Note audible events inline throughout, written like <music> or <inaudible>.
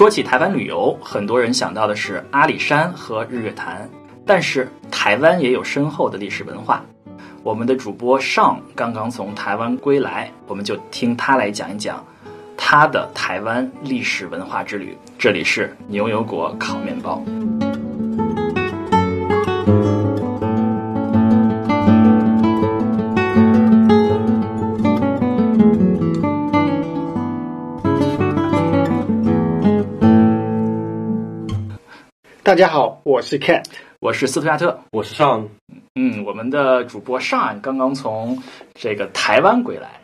说起台湾旅游，很多人想到的是阿里山和日月潭，但是台湾也有深厚的历史文化。我们的主播尚刚刚从台湾归来，我们就听他来讲一讲他的台湾历史文化之旅。这里是牛油果烤面包。大家好，我是 Cat，我是斯图亚特，我是尚。嗯，我们的主播尚刚刚从这个台湾归来。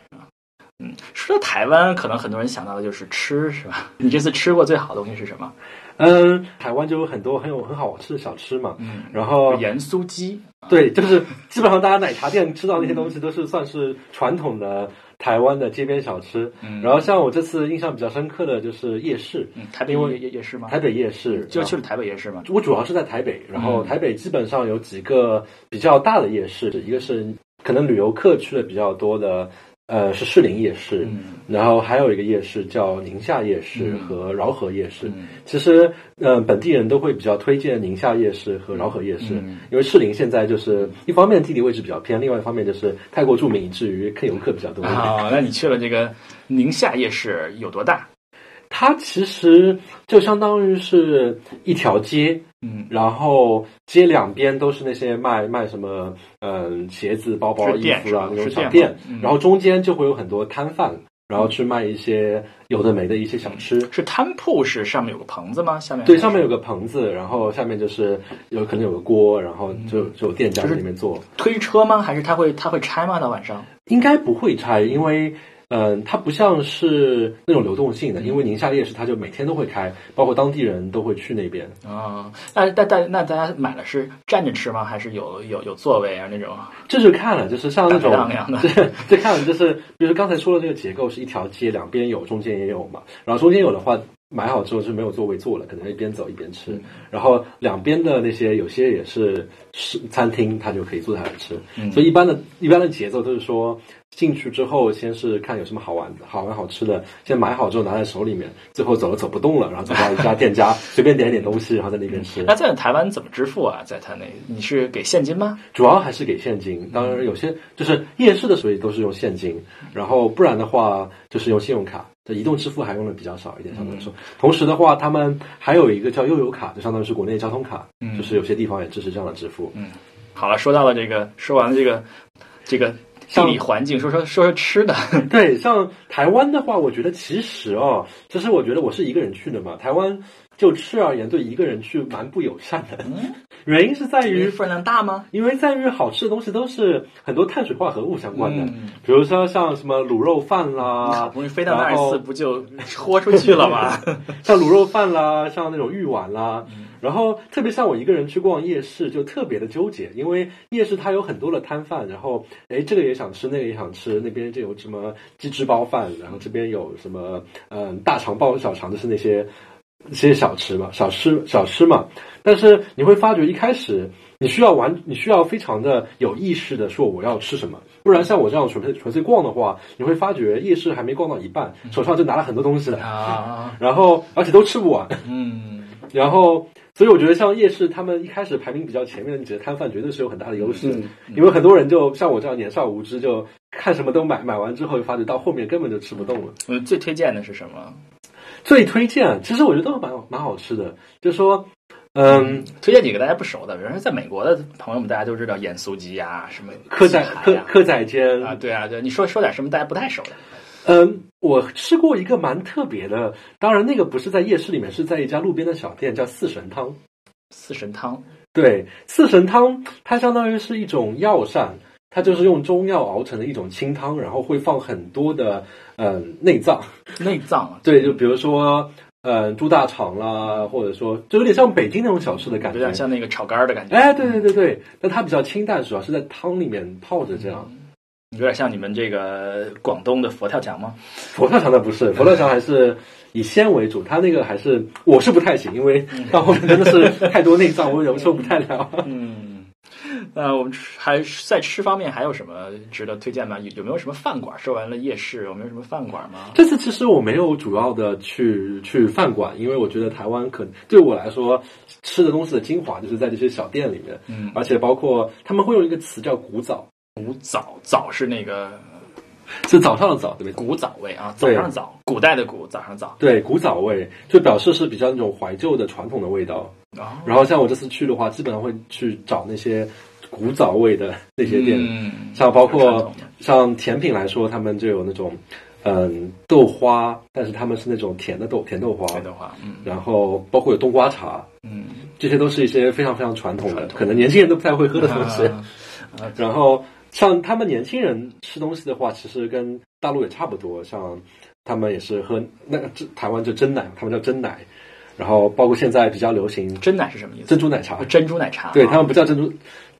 嗯，说到台湾，可能很多人想到的就是吃，是吧？<laughs> 你这次吃过最好的东西是什么？嗯，台湾就有很多很有很好吃的小吃嘛。嗯，然后盐酥鸡，对，就是基本上大家奶茶店吃到那些东西都是算是传统的台湾的街边小吃。嗯，然后像我这次印象比较深刻的就是夜市，嗯，台北夜夜夜市吗？台北夜市就去了台北夜市吗？我主要是在台北，然后台北基本上有几个比较大的夜市，一个是可能旅游客去的比较多的。呃，是士林夜市，然后还有一个夜市叫宁夏夜市和饶河夜市。其实，呃，本地人都会比较推荐宁夏夜市和饶河夜市，因为士林现在就是一方面地理位置比较偏，另外一方面就是太过著名，以至于客游客比较多。啊，那你去了这个宁夏夜市有多大？它其实就相当于是一条街，嗯，然后街两边都是那些卖卖什么，嗯，鞋子、包包、衣服啊那种小店，然后中间就会有很多摊贩，然后去卖一些有的没的一些小吃。是摊铺是上面有个棚子吗？下面对，上面有个棚子，然后下面就是有可能有个锅，然后就就有店家在里面做。推车吗？还是他会他会拆吗？到晚上应该不会拆，因为。嗯，它不像是那种流动性的，因为宁夏夜市它就每天都会开，包括当地人都会去那边啊。那大大那大家买的是站着吃吗？还是有有有座位啊那种？这就看了，就是像那种这这看了就是，比如刚才说的这个结构是一条街，两边有，中间也有嘛。然后中间有的话。买好之后是没有座位坐了，可能一边走一边吃。然后两边的那些有些也是是餐厅，他就可以坐下来吃。所以一般的一般的节奏都是说进去之后，先是看有什么好玩的、好玩好吃的，先买好之后拿在手里面。最后走了走不动了，然后走到一家店家随便点一点东西，然后在那边吃。那在台湾怎么支付啊？在他那你是给现金吗？主要还是给现金。当然有些就是夜市的，所以都是用现金。然后不然的话就是用信用卡。这移动支付还用的比较少一点，相对来说。同时的话，他们还有一个叫悠游卡，就相当于是国内交通卡，就是有些地方也支持这样的支付。嗯，好了，说到了这个，说完了这个，这个地理环境，说说说说吃的。<laughs> 对，像台湾的话，我觉得其实哦，其实我觉得我是一个人去的嘛，台湾。就吃而言，对一个人去蛮不友善的。原因是在于分量大吗？因为在于好吃的东西都是很多碳水化合物相关的，比如说像什么卤肉饭啦，<laughs> 好不容易飞到那一次，不就豁出去了吗？<laughs> 像卤肉饭啦，像那种玉碗啦，然后特别像我一个人去逛夜市，就特别的纠结，因为夜市它有很多的摊贩，然后哎这个也想吃，那个也想吃，那边就有什么鸡汁包饭，然后这边有什么嗯大肠包小肠，就是那些。一些小吃嘛，小吃小吃嘛，但是你会发觉一开始你需要完，你需要非常的有意识的说我要吃什么，不然像我这样纯粹纯粹逛的话，你会发觉夜市还没逛到一半，手上就拿了很多东西了啊，然后而且都吃不完，嗯，<laughs> 然后所以我觉得像夜市他们一开始排名比较前面的几个摊贩绝对是有很大的优势，因为很多人就像我这样年少无知，就看什么都买，买完之后发觉到后面根本就吃不动了。嗯，最推荐的是什么？最推荐，其实我觉得都蛮蛮好吃的。就是说，嗯，推荐几个大家不熟的，比如说在美国的朋友们，大家都知道盐酥鸡呀，什么蚵仔蚵蚵仔煎啊，对啊，对，你说说点什么大家不太熟的？嗯，我吃过一个蛮特别的，当然那个不是在夜市里面，是在一家路边的小店，叫四神汤。四神汤，对，四神汤它相当于是一种药膳。它就是用中药熬成的一种清汤，然后会放很多的嗯内脏，内脏啊 <laughs> 对，就比如说嗯猪大肠啦，或者说就有点像北京那种小吃的感觉，有点像那个炒肝的感觉。哎，对对对对，但它比较清淡，主要是在汤里面泡着这样，有点像你们这个广东的佛跳墙吗？佛跳墙的不是，佛跳墙还是以鲜为主，它那个还是我是不太行，因为到后面真的是太多内脏，我有时候不太了。嗯。那我们吃还在吃方面还有什么值得推荐吗？有有没有什么饭馆？说完了夜市，有没有什么饭馆吗？这次其实我没有主要的去去饭馆，因为我觉得台湾可对我来说吃的东西的精华就是在这些小店里面，嗯，而且包括他们会用一个词叫“古早古早早是那个”，是早上的早，对不对？古早味啊，早对上早，古代的古，早上早。对，古早味就表示是比较那种怀旧的传统的味道。哦，然后像我这次去的话，基本上会去找那些古早味的那些店，嗯，像包括像甜品来说，他们就有那种嗯豆花，但是他们是那种甜的豆甜豆花，甜豆花，嗯。然后包括有冬瓜茶，嗯，这些都是一些非常非常传统的，统可能年轻人都不太会喝的东西。啊。然后像他们年轻人吃东西的话，其实跟大陆也差不多，像他们也是喝那个这台湾就真奶，他们叫真奶，然后包括现在比较流行真奶是什么意思？珍珠奶茶啊，珍珠奶茶，啊对他们不叫珍珠，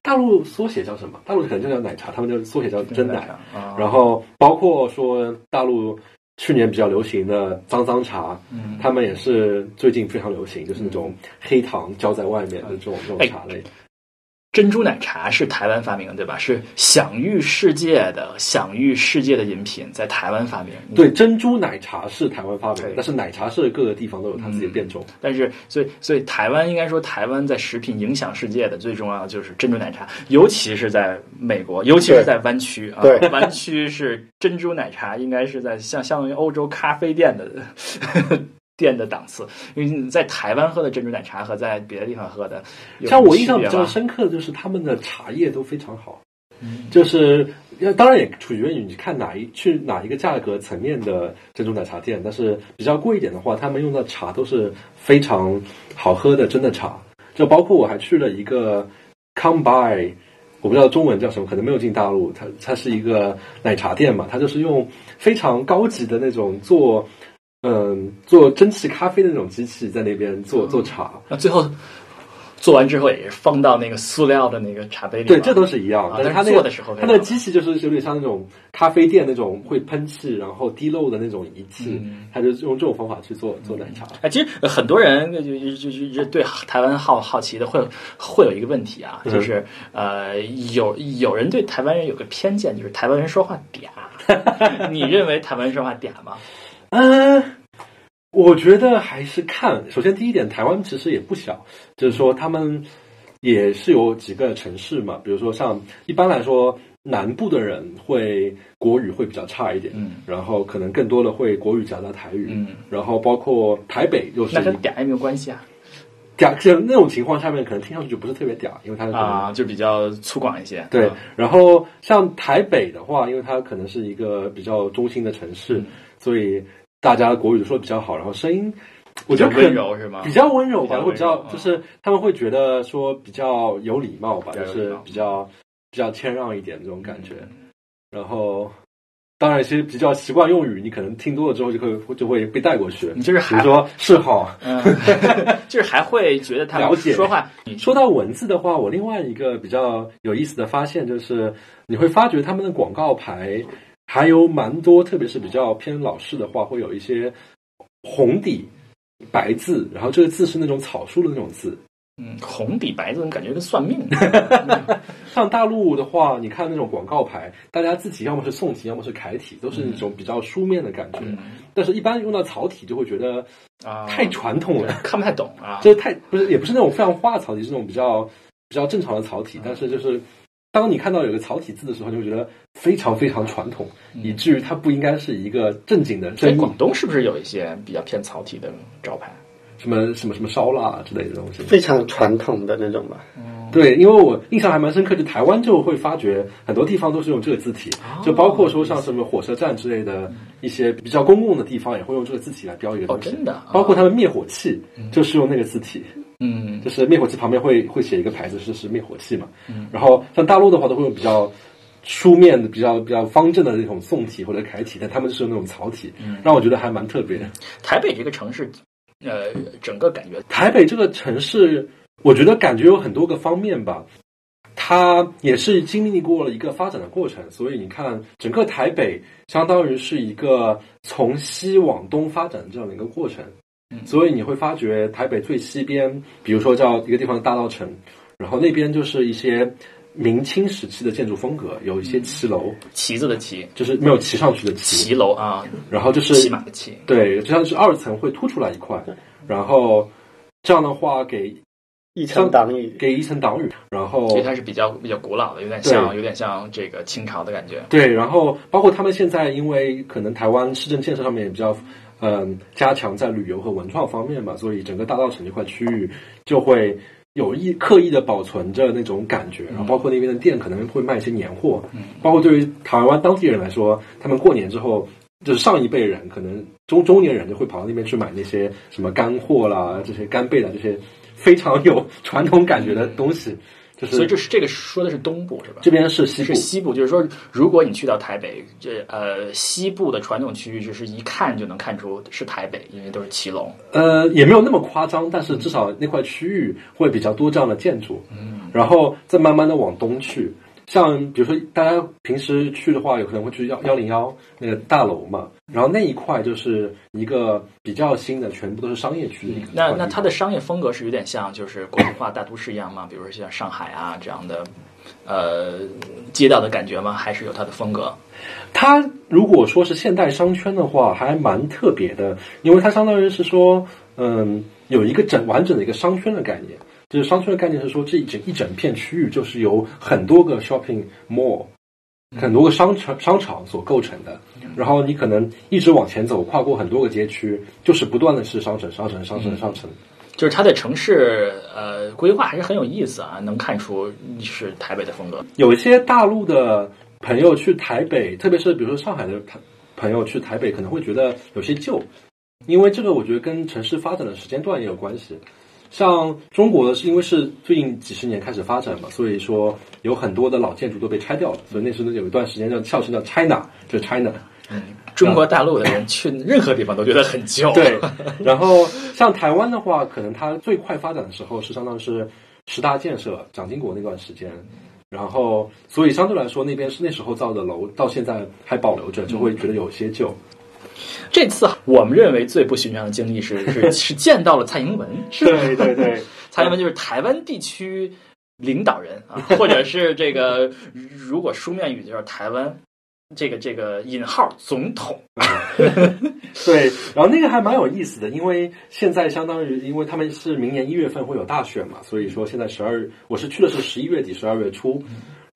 大陆缩写叫什么？大陆可能就叫奶茶，他们就缩写叫真奶。啊，然后包括说大陆去年比较流行的脏脏茶，嗯，他们也是最近非常流行，就是那种黑糖浇在外面的这种这种哎茶类。珍珠奶茶是台湾发明的，对吧？是享誉世界的、享誉世界的饮品，在台湾发明。对，珍珠奶茶是台湾发明的，但是奶茶是各个地方都有它自己的变种。但是，所以，所以台湾应该说，台湾在食品影响世界的最重要的就是珍珠奶茶，尤其是在美国，尤其是在湾区啊。对湾区是珍珠奶茶，应该是在像相当于欧洲咖啡店的店的档次，因为你在台湾喝的珍珠奶茶和在别的地方喝的像我印象比较深刻的就是他们的茶叶都非常好，嗯就是要当然也取决于你看哪一去哪一个价格层面的珍珠奶茶店，但是比较贵一点的话，他们用的茶都是非常好喝的真的茶，就包括我还去了一个 Come By。我不知道中文叫什么，可能没有进大陆。它它是一个奶茶店嘛，它就是用非常高级的那种做，嗯，做蒸汽咖啡的那种机器在那边做做茶。那最后做完之后也是放到那个塑料的那个茶杯里。对，这都是一样。啊但是它那个但是做的时候它那个机器就是有点像那种咖啡店那种会喷气然后滴漏的那种仪器，嗯它就用这种方法去做做奶茶。哎，其实呃很多人就就就就就对台湾好好奇的会会有一个问题啊，嗯就是呃有有人对台湾人有个偏见，就是台湾人说话嗲。<laughs> 你认为台湾人说话嗲吗？嗯、我觉得还是看。首先，第一点，台湾其实也不小，就是说他们也是有几个城市嘛，比如说像一般来说，南部的人会国语会比较差一点，嗯然后可能更多的会国语夹杂台语，嗯，然后包括台北又是那跟嗲也没有关系啊嗲，就那种情况下面可能听上去就不是特别嗲，因为它可能啊，就比较粗犷一些。对啊，然后像台北的话，因为它可能是一个比较中心的城市，嗯所以大家国语说的比较好，然后声音我觉得可能温柔是吗？比较温柔吧，会比较就是他们会觉得说比较有礼貌吧，就是比较比较谦让一点这种感觉。嗯然后，当然其实比较习惯用语，你可能听多了之后就会就会被带过去。你就是还比如说是好。嗯，<laughs> 就是还会觉得他了解说话，说到文字的话，我另外一个比较有意思的发现就是，你会发觉他们的广告牌还有蛮多，特别是比较偏老式的话，会有一些红底白字，然后这个字是那种草书的那种字。嗯红底白字，感觉跟算命。<laughs> 上大陆的话，你看那种广告牌，大家字体要么是宋体，要么是楷体，都是那种比较书面的感觉。嗯但是，一般用到草体就会觉得啊，太传统了，看不太懂啊。<laughs> 就是太不是也不是那种非常花的草体，是那种比较比较正常的草体。但是就是当你看到有个草体字的时候，你会觉得非常非常传统，以至于它不应该是一个正经的所以生意，广东是不是有一些比较偏草体的招牌？什么什么什么烧腊之类的东西。非常传统的那种吧。对，因为我印象还蛮深刻，就台湾就会发觉很多地方都是用这个字体，就包括说像什么火车站之类的一些比较公共的地方，也会用这个字体来标一个东西。哦真的啊包括他们灭火器就是用那个字体，嗯就是灭火器旁边会会写一个牌子是是灭火器嘛。嗯然后像大陆的话，都会用比较书面的、比较比较方正的那种宋体或者楷体，但他们就是用那种草体，让我觉得还蛮特别的。台北这个城市，呃，整个感觉台北这个城市，我觉得感觉有很多个方面吧。它也是经历过了一个发展的过程，所以你看，整个台北相当于是一个从西往东发展的这样的一个过程。所以你会发觉台北最西边，比如说叫一个地方大稻城，然后那边就是一些明清时期的建筑风格，有一些骑楼，旗子的旗，就是没有骑上去的骑，骑楼啊，然后就是骑马的骑。对，就像是二层会凸出来一块，然后这样的话给一层挡雨，给一层挡雨，然后所以它是比较比较古老的，有点像有点像这个清朝的感觉。对，然后包括他们现在因为可能台湾市政建设上面也比较嗯加强在旅游和文创方面嘛，所以整个大道城这块区域就会有意刻意的保存着那种感觉，然后包括那边的店可能会卖一些年货，嗯包括对于台湾当地人来说，他们过年之后。就是上一辈人可能中中年人就会跑到那边去买那些什么干货啦，这些干贝啦，这些非常有传统感觉的东西。就是所以这是这个说的是东部是吧？这边是西部是，西部，就是说，如果你去到台北，这呃西部的传统区域，就是一看就能看出是台北，因为都是骑楼。呃，也没有那么夸张，但是至少那块区域会比较多这样的建筑。嗯，然后再慢慢的往东去，像比如说大家平时去的话，有可能会去幺幺零幺那个大楼嘛，然后那一块就是一个比较新的，全部都是商业区的一个。那那它的商业风格是有点像就是国际化大都市一样吗？比如说像上海啊这样的，呃，街道的感觉吗？还是有它的风格？它如果说是现代商圈的话，还蛮特别的，因为它相当于是说，嗯，有一个整完整的一个商圈的概念。就是商圈的概念是说，这一整一整片区域就是由很多个 shopping mall、很多个商场商场所构成的。然后你可能一直往前走，跨过很多个街区，就是不断的是商城、商城、商城、商城。就是它的城市呃规划还是很有意思啊，能看出是台北的风格。有一些大陆的朋友去台北，特别是比如说上海的朋朋友去台北，可能会觉得有些旧，因为这个我觉得跟城市发展的时间段也有关系。像中国呢是因为是最近几十年开始发展嘛，所以说有很多的老建筑都被拆掉了，所以那时候有一段时间叫笑称叫 China，就是 China。中国大陆的人去任何地方都觉得很旧。对，然后像台湾的话，可能它最快发展的时候是相当于是十大建设蒋经国那段时间，然后所以相对来说那边是那时候造的楼，到现在还保留着，就会觉得有些旧。这次我们认为最不寻常的经历是 <laughs> 是是见到了蔡英文，是对对对，<laughs> 蔡英文就是台湾地区领导人啊，<laughs> 或者是这个如果书面语就是台湾这个这个引号总统。对，然后那个还蛮有意思的，因为现在相当于，因为他们是明年一月份会有大选嘛，所以说现在十二，我是去的是十一月底、十二月初，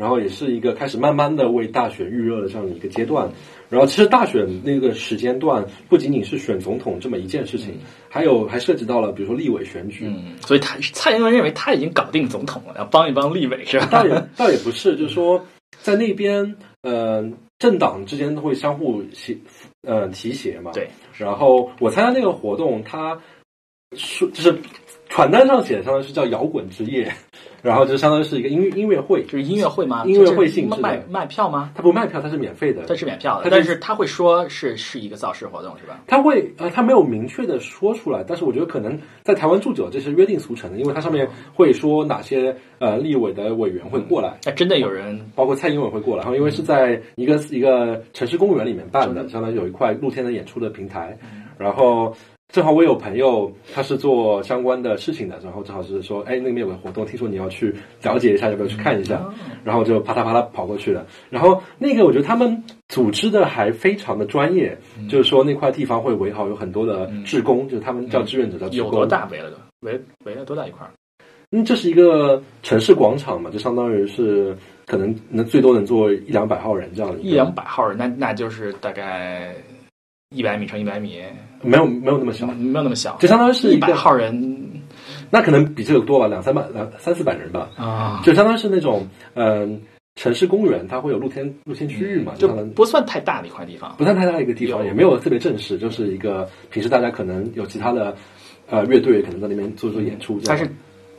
然后也是一个开始慢慢的为大选预热的这样的一个阶段。然后其实大选那个时间段不仅仅是选总统这么一件事情，还有还涉及到了比如说立委选举，嗯，所以他蔡英文认为他已经搞定总统了，要帮一帮立委是吧？倒也倒也不是，<laughs> 就是说在那边，呃，政党之间都会相互协，呃，提携嘛。对。然后我参加那个活动，他说就是传单上写的，相当于是叫摇滚之夜，<laughs> 然后就相当于是一个音乐音乐会，就是音乐会吗？音乐会性质卖卖票吗？他不卖票，他是免费的，它是免票的，但是他会说是是一个造势活动是吧？他会呃，他没有明确的说出来，但是我觉得可能在台湾住久，这是约定俗成的，因为它上面会说哪些呃立委的委员会过来，那真的有人包括蔡英文会过来，然后因为是在一个一个城市公园里面办的，相当于有一块露天的演出的平台，然后正好我有朋友他是做相关的事情的，然后正好是说，哎，那边有个活动，听说你要去了解一下，要不要去看一下？然后就啪嗒啪嗒跑过去了。然后那个我觉得他们组织的还非常的专业，就是说那块地方会围好有很多的志工，就是他们叫志愿者，叫志工。有多大围了都围围了多大一块儿？嗯，这是一个城市广场嘛，就相当于是可能能最多能坐一两百号人这样的一两百号人，那那就是大概一百米乘一百米，没有没有那么小，没有那么小，就相当于是一百号人那可能比这个多吧，两三百两三四百人吧，啊，就相当于是那种嗯、城市公园，它会有露天露天区域嘛，就不算太大的一块地方。不算太大的一个地方，也没有特别正式，就是一个平时大家可能有其他的呃乐队可能在那边做做演出这样。它是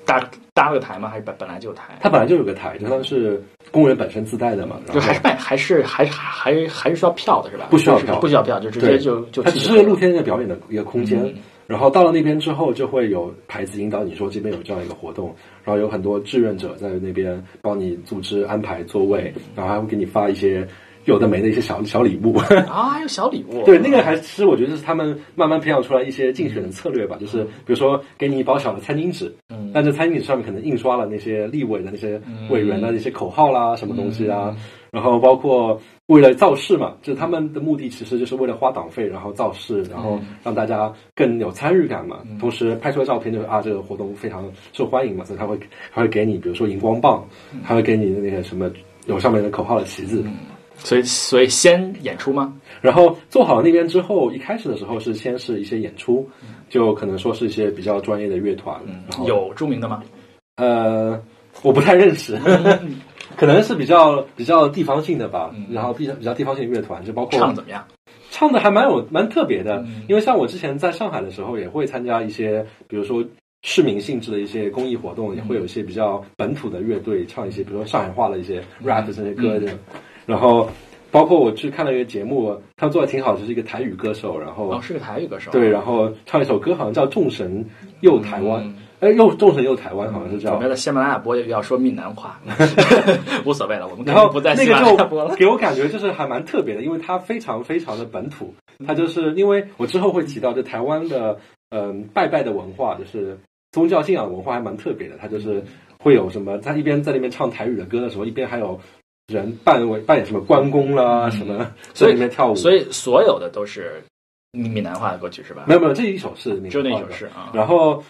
搭搭了个台吗？还是本本来就有台？它本来就有个台，就相当于是公园本身自带的嘛，就还是卖，还是还是还还是需要票的是吧？不需要票不需要票，就直接就就它只是露天的表演的一个空间。嗯然后到了那边之后，就会有牌子引导你说这边有这样一个活动，然后有很多志愿者在那边帮你组织安排座位，然后还会给你发一些有的没的一些小小礼物。啊，还有小礼物。<laughs> 对，那个还是我觉得是他们慢慢培养出来一些竞选的策略吧，就是比如说给你一包小的餐巾纸，嗯但这餐巾纸上面可能印刷了那些立委的那些委员的那些口号啦，什么东西啊，然后包括为了造势嘛，就是他们的目的其实就是为了花党费，然后造势，然后让大家更有参与感嘛。同时拍出来照片就是啊，这个活动非常受欢迎嘛，所以他会还会给你比如说荧光棒，还会给你那个什么有上面的口号的旗子。所以所以先演出吗？然后做好那边之后，一开始的时候是先是一些演出，就可能说是一些比较专业的乐团，然后有著名的吗？呃，我不太认识，<laughs> 可能是比较比较地方性的吧，然后比较比较地方性的乐团，就包括唱怎么样？唱的还蛮有蛮特别的，因为像我之前在上海的时候，也会参加一些，比如说市民性质的一些公益活动，也会有一些比较本土的乐队唱一些，比如说上海话的一些 rap 这些歌的，然后包括我去看了一个节目，他做的挺好，就是一个台语歌手，然后、哦，是个台语歌手。对，然后唱一首歌，好像叫《众神佑台湾》嗯哎，又众神佑台湾，好像是叫我们。在喜马拉雅播也要说闽南话，<laughs> 无所谓了，我们肯然后定不在那个喜马拉雅播了。就给我感觉就是还蛮特别的，因为它非常非常的本土。它就是因为我之后会提到，就台湾的嗯、拜拜的文化，就是宗教信仰文化还蛮特别的。它就是会有什么，他一边在那边唱台语的歌的时候，一边还有人扮为扮演什么关公啦，什么在所以跳舞。所以所有的都是闽南话的歌曲是吧？没有没有，这一首是闽就那首是啊。然后，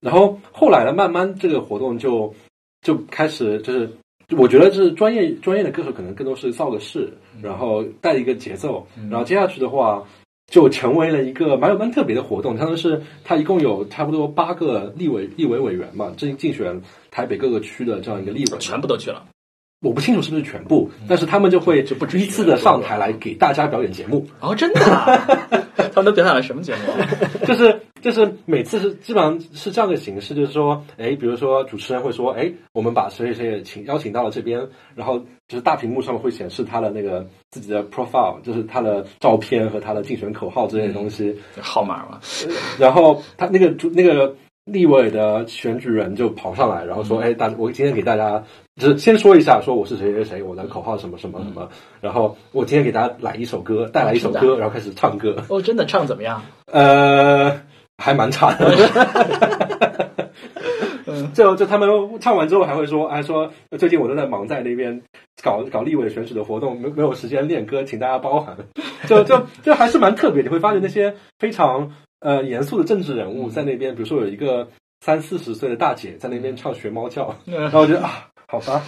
然后后来呢，慢慢这个活动就就开始就是，我觉得是专业专业的歌手可能更多是造个势，然后带一个节奏，然后接下去的话。就成为了一个蛮有蛮特别的活动，相当是他一共有差不多八个立委立委委员嘛，竞竞选台北各个区的这样一个立委，全部都去了，我不清楚是不是全部，但是他们就会就不止一次的上台来给大家表演节目，哦，真的啊？<laughs> 他们都表演了什么节目？<laughs> 就是就是每次是基本上是这样的形式，就是说，哎，比如说主持人会说，哎，我们把谁谁谁请邀请到了这边，然后就是大屏幕上面会显示他的那个自己的 profile，就是他的照片和他的竞选口号之类的东西，号码嘛？<laughs> 然后他那个主那个立委的选举人就跑上来，然后说，哎，大我今天给大家就是先说一下，说我是谁谁谁，我的口号什么什么什么，然后我今天给大家来一首歌，带来一首歌，然后开始唱歌。哦，真的唱怎么样？呃，还蛮差的。<laughs> 就就他们唱完之后还会说，还说最近我都在忙在那边搞搞立委选举的活动，没没有时间练歌，请大家包涵。<laughs> 就就就还是蛮特别，你会发现那些非常呃严肃的政治人物在那边，比如说有一个三四十岁的大姐在那边唱学猫叫，然后我觉得啊，好吧，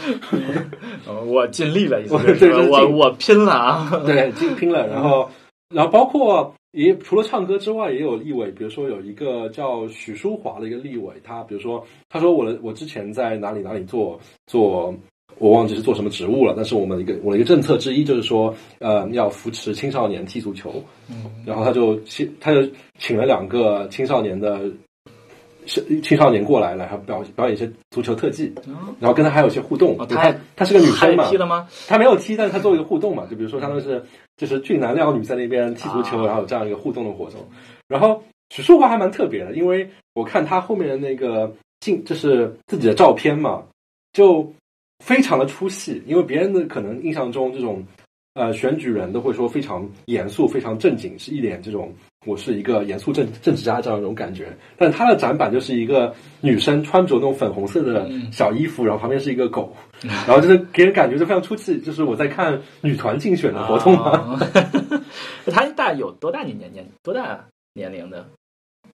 <laughs> 呃我尽力了，意思我我我拼了啊！<laughs> 对，<laughs> 尽拼了，然后，然后包括也除了唱歌之外，也有立委，比如说有一个叫许淑华的一个立委，他比如说他说我的我之前在哪里哪里做做。我忘记是做什么职务了，但是我们一个我的一个政策之一就是说，呃，要扶持青少年踢足球，然后他就请他就请了两个青少年的是青少年过来，了还表表演一些足球特技，然后跟他还有一些互动。他她是个女生嘛还，踢了吗？他没有踢，但是他做一个互动嘛，就比如说他们是就是俊男靓女在那边踢足球，啊然后有这样一个互动的活动。然后许淑华还蛮特别的，因为我看他后面的那个镜，就是自己的照片嘛，就非常的出戏，因为别人的可能印象中这种呃选举人都会说非常严肃、非常正经，是一脸这种我是一个严肃政政治家这样一种感觉。但他的展板就是一个女生穿着那种粉红色的小衣服，然后旁边是一个狗，然后就是给人感觉就非常出气，就是我在看女团竞选的活动嘛。啊 <laughs> 他大有多大年年年多大年龄的？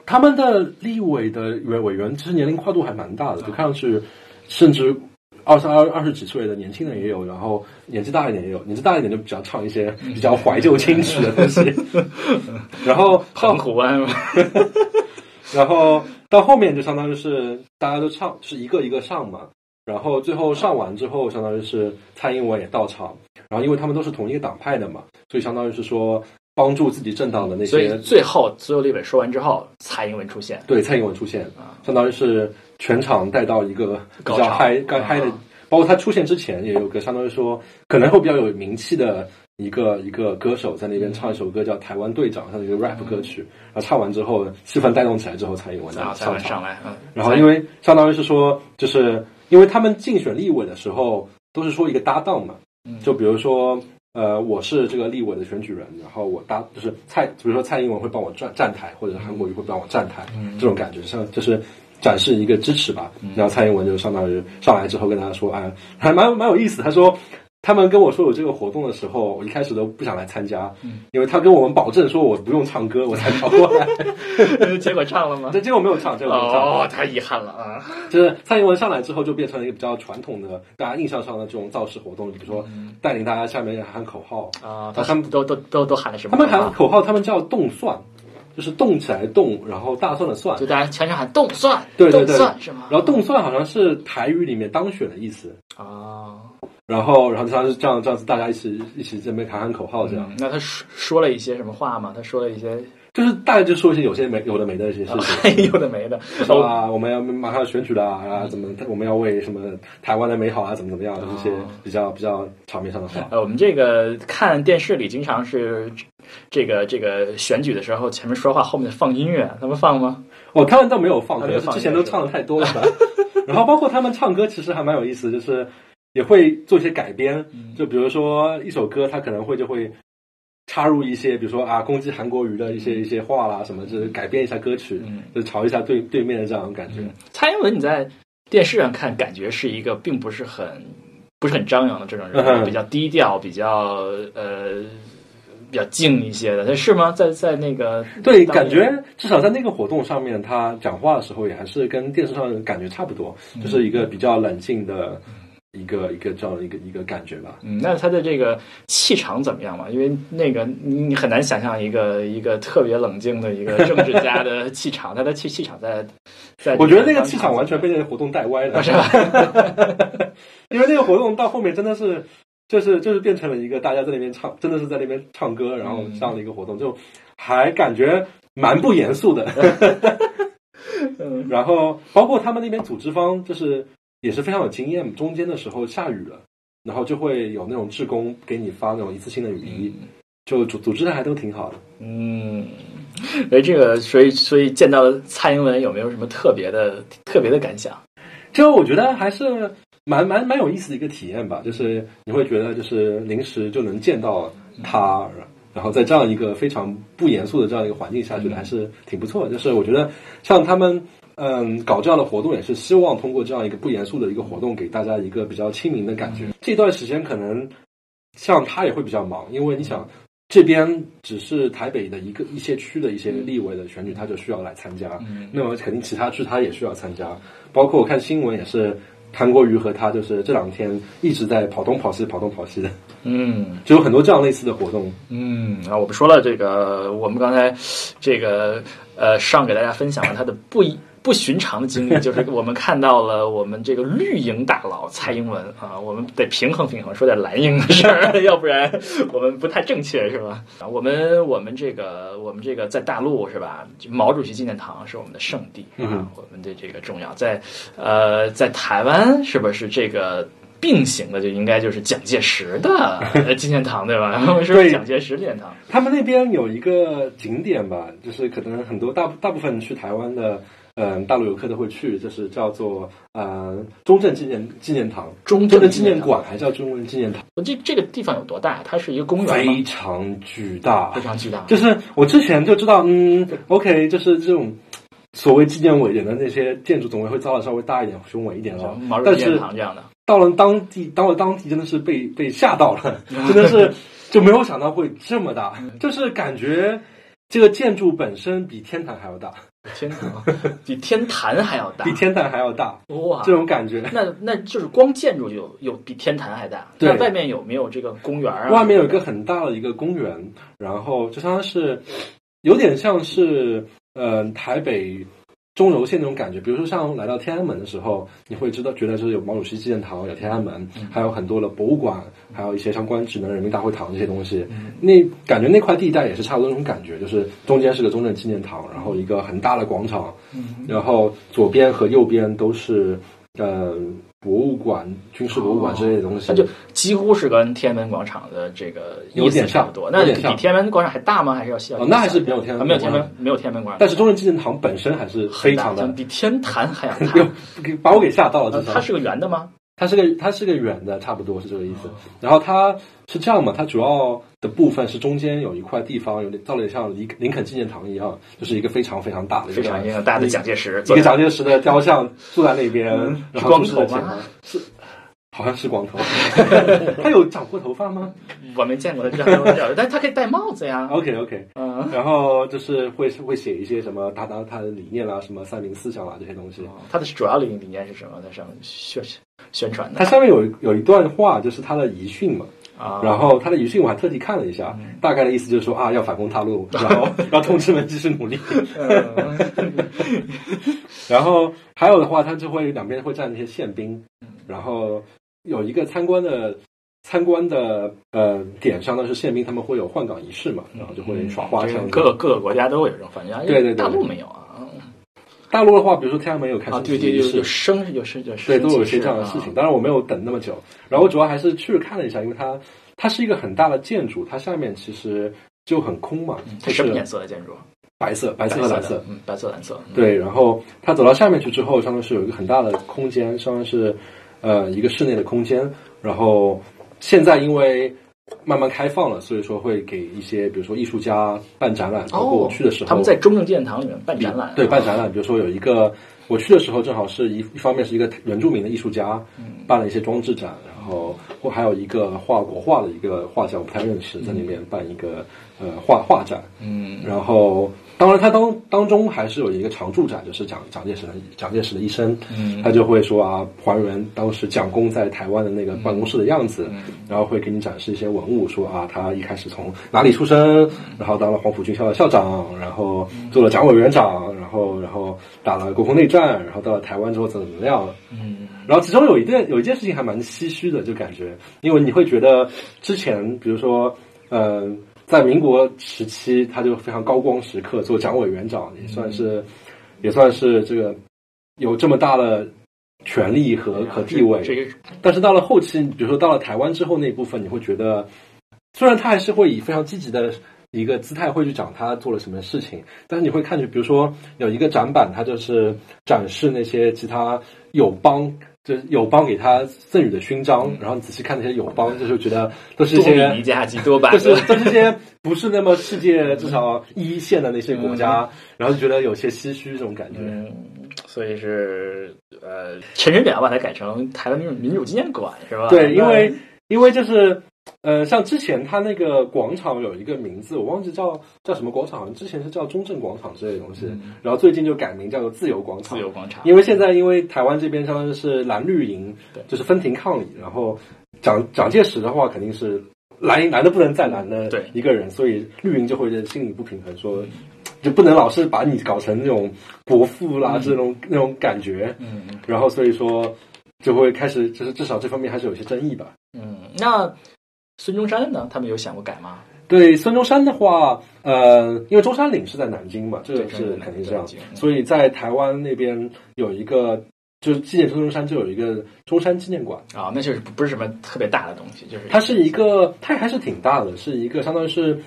他们的立委的委委员其实年龄跨度还蛮大的，就看上去甚至二十二二十几岁的年轻人也有，然后年纪大一点也有，年纪大一点就比较唱一些比较怀旧青曲的东西。<laughs> 然后到澎湖湾吗？<laughs> 然后到后面就相当于是大家都唱，是一个一个上嘛。然后最后上完之后，相当于是蔡英文也到场。然后因为他们都是同一个党派的嘛，所以相当于是说帮助自己政党的那所以些最后所有立委说完之后，蔡英文出现。对蔡英文出现啊，相当于是全场带到一个比较嗨、该啊嗨的。包括他出现之前，也有个相当于说可能会比较有名气的一个一个歌手在那边唱一首歌叫《台湾队长》，像一个 rap 歌曲。然后唱完之后，气氛带动起来之后，蔡英文然后蔡上场。上来，嗯，然后因为相当于是说，就是因为他们竞选立委的时候都是说一个搭档嘛，嗯就比如说呃，我是这个立委的选举人，然后我搭就是蔡，比如说蔡英文会帮我站站台，或者韩国瑜会帮我站台，这种感觉像就是展示一个支持吧。然后蔡英文就相当于上来之后跟大家说，哎，还蛮蛮有意思。他说。他们跟我说有这个活动的时候，我一开始都不想来参加，因为他跟我们保证说我不用唱歌，我才跑过来。<laughs> 结果唱了吗？<laughs> 这结果没有唱，结果没有唱。哦，太遗憾了啊！<laughs> 就是蔡英文上来之后，就变成了一个比较传统的大家印象上的这种造势活动，比如说带领大家下面喊口号啊，他们都都都都喊了什么？他们喊口号，他们叫动算，就是动起来动，然后大蒜的蒜，就大家全场喊动蒜，对对对，是吗？然后动蒜好像是台语里面当选的意思啊。然后，然后他是这样，这样子，大家一起一起这边喊喊口号，这样。那他说说了一些什么话吗？他说了一些，就是大概就说一些有些没有的没的一些事情，<laughs> 有的没的。说啊，我们要马上要选举了啊，怎么我们要为什么台湾的美好啊，怎么怎么样，一些比较比较场面上的话。呃，我们这个看电视里经常是这个这个选举的时候，前面说话，后面放音乐，他们放吗？我他们倒没有放，可能之前都唱的太多了。<laughs> 然后包括他们唱歌，其实还蛮有意思，就是。也会做一些改编，就比如说一首歌，他可能会就会插入一些，比如说啊攻击韩国瑜的一些一些话啦，什么就是改编一下歌曲，就嘲一下对对面的这样感觉。蔡英文你在电视上看，感觉是一个并不是很不是很张扬的这种人，比较低调，比较呃比较静一些的，是吗？在在那个对，感觉至少在那个活动上面，他讲话的时候也还是跟电视上感觉差不多，就是一个比较冷静的。一个一个这样的一个一个感觉吧。嗯，那他的这个气场怎么样嘛？因为那个你很难想象一个一个特别冷静的一个政治家的气场，<laughs> 他的气气场在在。我觉得那个气场完全被那个活动带歪了，是吧？<laughs> 因为那个活动到后面真的是就是就是变成了一个大家在那边唱，真的是在那边唱歌，然后这样的一个活动，就还感觉蛮不严肃的。然后包括他们那边组织方就是。也是非常有经验。中间的时候下雨了，然后就会有那种志工给你发那种一次性的雨衣，就组组织的还都挺好的。嗯，哎，这个所以所以见到蔡英文有没有什么特别的特别的感想？就我觉得还是蛮蛮蛮有意思的一个体验吧。就是你会觉得就是临时就能见到他，然后在这样一个非常不严肃的这样一个环境下，觉得还是挺不错的。就是我觉得像他们。嗯，搞这样的活动也是希望通过这样一个不严肃的一个活动，给大家一个比较亲民的感觉。这段时间可能像他也会比较忙，因为你想这边只是台北的一个一些区的一些立委的选举，他就需要来参加。那么肯定其他区他也需要参加，包括我看新闻也是，韩国瑜和他就是这两天一直在跑东跑西，跑东跑西的。嗯，就有很多这样类似的活动。嗯，啊，我们说了这个，我们刚才这个呃上给大家分享了他的不一。不寻常的经历，<laughs> 就是我们看到了我们这个绿营大佬蔡英文啊，我们得平衡平衡，说点蓝营的事儿，要不然我们不太正确，是吧？啊，我们我们这个我们这个在大陆是吧？毛主席纪念堂是我们的圣地啊，我们的这个重要。在呃，在台湾是不是这个并行的就应该就是蒋介石的 <laughs> 纪念堂对吧？<laughs> 是蒋介石纪念堂。他们那边有一个景点吧，就是可能很多大大部分去台湾的。嗯，大陆游客都会去，就是叫做呃中正纪念纪念堂，中正纪念馆，还叫中正纪念堂。这这个地方有多大？它是一个公园非常巨大，非常巨大。就是我之前就知道，嗯，OK，就是这种所谓纪念委员的那些建筑，总会会造的稍微大一点、雄伟一点了。毛主席纪念堂这样的。到了当地，到了当地，真的是被被吓到了，<laughs> 真的是就没有想到会这么大，就是感觉这个建筑本身比天坛还要大。天堂 <laughs> 比天坛还要大，比天坛还要大哇！这种感觉，那那就是光建筑就有比天坛还大。对，外面有没有这个公园啊？外面有一个很大的一个公园，然后就像是有点像是呃台北。中轴线那种感觉，比如说像来到天安门的时候，你会知道觉得就是有毛主席纪念堂，有天安门，还有很多的博物馆，还有一些相关职能人民大会堂这些东西。那感觉那块地带也是差不多那种感觉，就是中间是个中正纪念堂，然后一个很大的广场，然后左边和右边都是呃。博物馆、军事博物馆之类的东西，它就几乎是跟天安门广场的这个有点差不多。那比天安门广场还大吗？还是要小？哦，那还是没有天安门，没有天安门，没有天安门广场。但是中正纪念堂本身还是非常的，比天坛还要大。<laughs> 把我给吓到了。它是个圆的吗？它是个它是个圆的，差不多是这个意思。然后它是这样嘛，它主要的部分是中间有一块地方，有点造的像林林肯纪念堂一样，就是一个非常非常大的一个非常一个大的蒋介石，一个蒋介石的雕像坐在那边，然后光头吗？是，好像是光头。<laughs> 他有长过头发吗我没见过他这样这样，<laughs> 但他可以戴帽子呀。？OK OK。嗯，然后就是会会写一些什么他他他的理念啦，什么三民思想啦这些东西。他的主要理理念是什么？在上面宣宣传的他上面有有一段话，就是他的遗训嘛。啊，然后他的遗训我还特地看了一下，大概的意思就是说啊，要反攻大陆，<laughs> 然后让同志们继续努力。嗯然后还有的话，他就会两边会站那些宪兵，然后有一个参观的参观的呃点上呢是宪兵，他们会有换岗仪式嘛，然后就会耍花枪。这个各个各个国家都有这种反正对对对大陆没有啊。大陆的话，比如说天安门有开啊，升对对，有旗仪式有，升有升有对，都有一些这样的事情。啊当然我没有等那么久，然后我主要还是去看了一下，因为它它是一个很大的建筑，它下面其实就很空嘛，就是它什么颜色的建筑？白色、白白色和蓝的色。，嗯，白色蓝色。嗯，对，然后他走到下面去之后，上面是有一个很大的空间，上面是呃一个室内的空间。然后现在因为慢慢开放了，所以说会给一些比如说艺术家办展览。包括我去的时候，哦他们在中正纪念堂里面办展览。对办展览，比如说有一个我去的时候，正好是一一方面是一个原住民的艺术家办了一些装置展，然后或还有一个画国画的一个画家，我不太认识，在那边办一个呃画画展。嗯，然后，当然，他当当中还是有一个常驻展，就是蒋蒋介石的蒋介石的一生，嗯。他就会说啊，还原当时蒋公在台湾的那个办公室的样子，嗯。然后会给你展示一些文物，说啊，他一开始从哪里出生，然后当了黄埔军校的校长，然后做了蒋委员长，然后然后打了国共内战，然后到了台湾之后怎么怎么样，嗯然后其中有一件有一件事情还蛮唏嘘的，就感觉，因为你会觉得之前，比如说，呃，在民国时期，他就非常高光时刻，做蒋委员长，也算是，也算是这个有这么大的权力和和地位。这个但是到了后期，比如说到了台湾之后那一部分，你会觉得，虽然他还是会以非常积极的一个姿态会去讲他做了什么事情，但是你会看见，比如说有一个展板，它就是展示那些其他友邦。就是友邦给他赠予的勋章，然后你仔细看那些友邦，就是觉得都是一多些米尼加基多吧就是都是些不是那么世界至少一线的那些国家，然后就觉得有些唏嘘这种感觉。嗯，所以是呃，陈水扁把它改成台湾民主民主纪念馆是吧？对，因为因为就是呃，像之前他那个广场有一个名字，我忘记叫叫什么广场，之前是叫中正广场之类的东西，然后最近就改名叫做自由广场。自由广场，因为现在因为台湾这边相当于是蓝绿营对，就是分庭抗礼，然后蒋蒋介石的话肯定是蓝蓝的不能再蓝的对一个人，所以绿营就会心里不平衡，说就不能老是把你搞成那种国父啦、这种那种感觉，嗯然后所以说就会开始就是至少这方面还是有些争议吧。嗯，那孙中山呢？他们有想过改吗？对孙中山的话，呃，因为中山陵是在南京嘛，这个是肯定这样所以在台湾那边有一个，就是纪念孙中山就有一个中山纪念馆，啊、那就是不不是什么特别大的东西，就是它是一个，它还是挺大的，是一个相当于是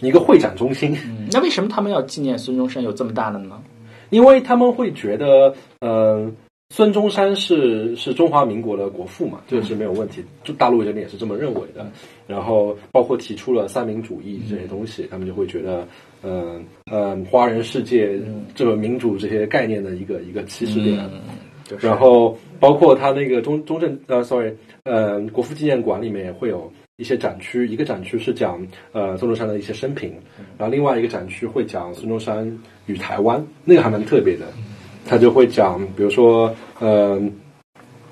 一个会展中心，嗯，那为什么他们要纪念孙中山有这么大的呢？因为他们会觉得，呃，孙中山是是中华民国的国父嘛，这个是没有问题，就大陆这边也是这么认为的。然后包括提出了三民主义这些东西，他们就会觉得，嗯、嗯、华人世界这个民主这些概念的一个一个起始点。嗯，就是然后包括他那个中中正呃，sorry，呃，国父纪念馆里面也会有一些展区，一个展区是讲呃孙中山的一些生平，然后另外一个展区会讲孙中山与台湾，那个还蛮特别的，他就会讲，比如说呃，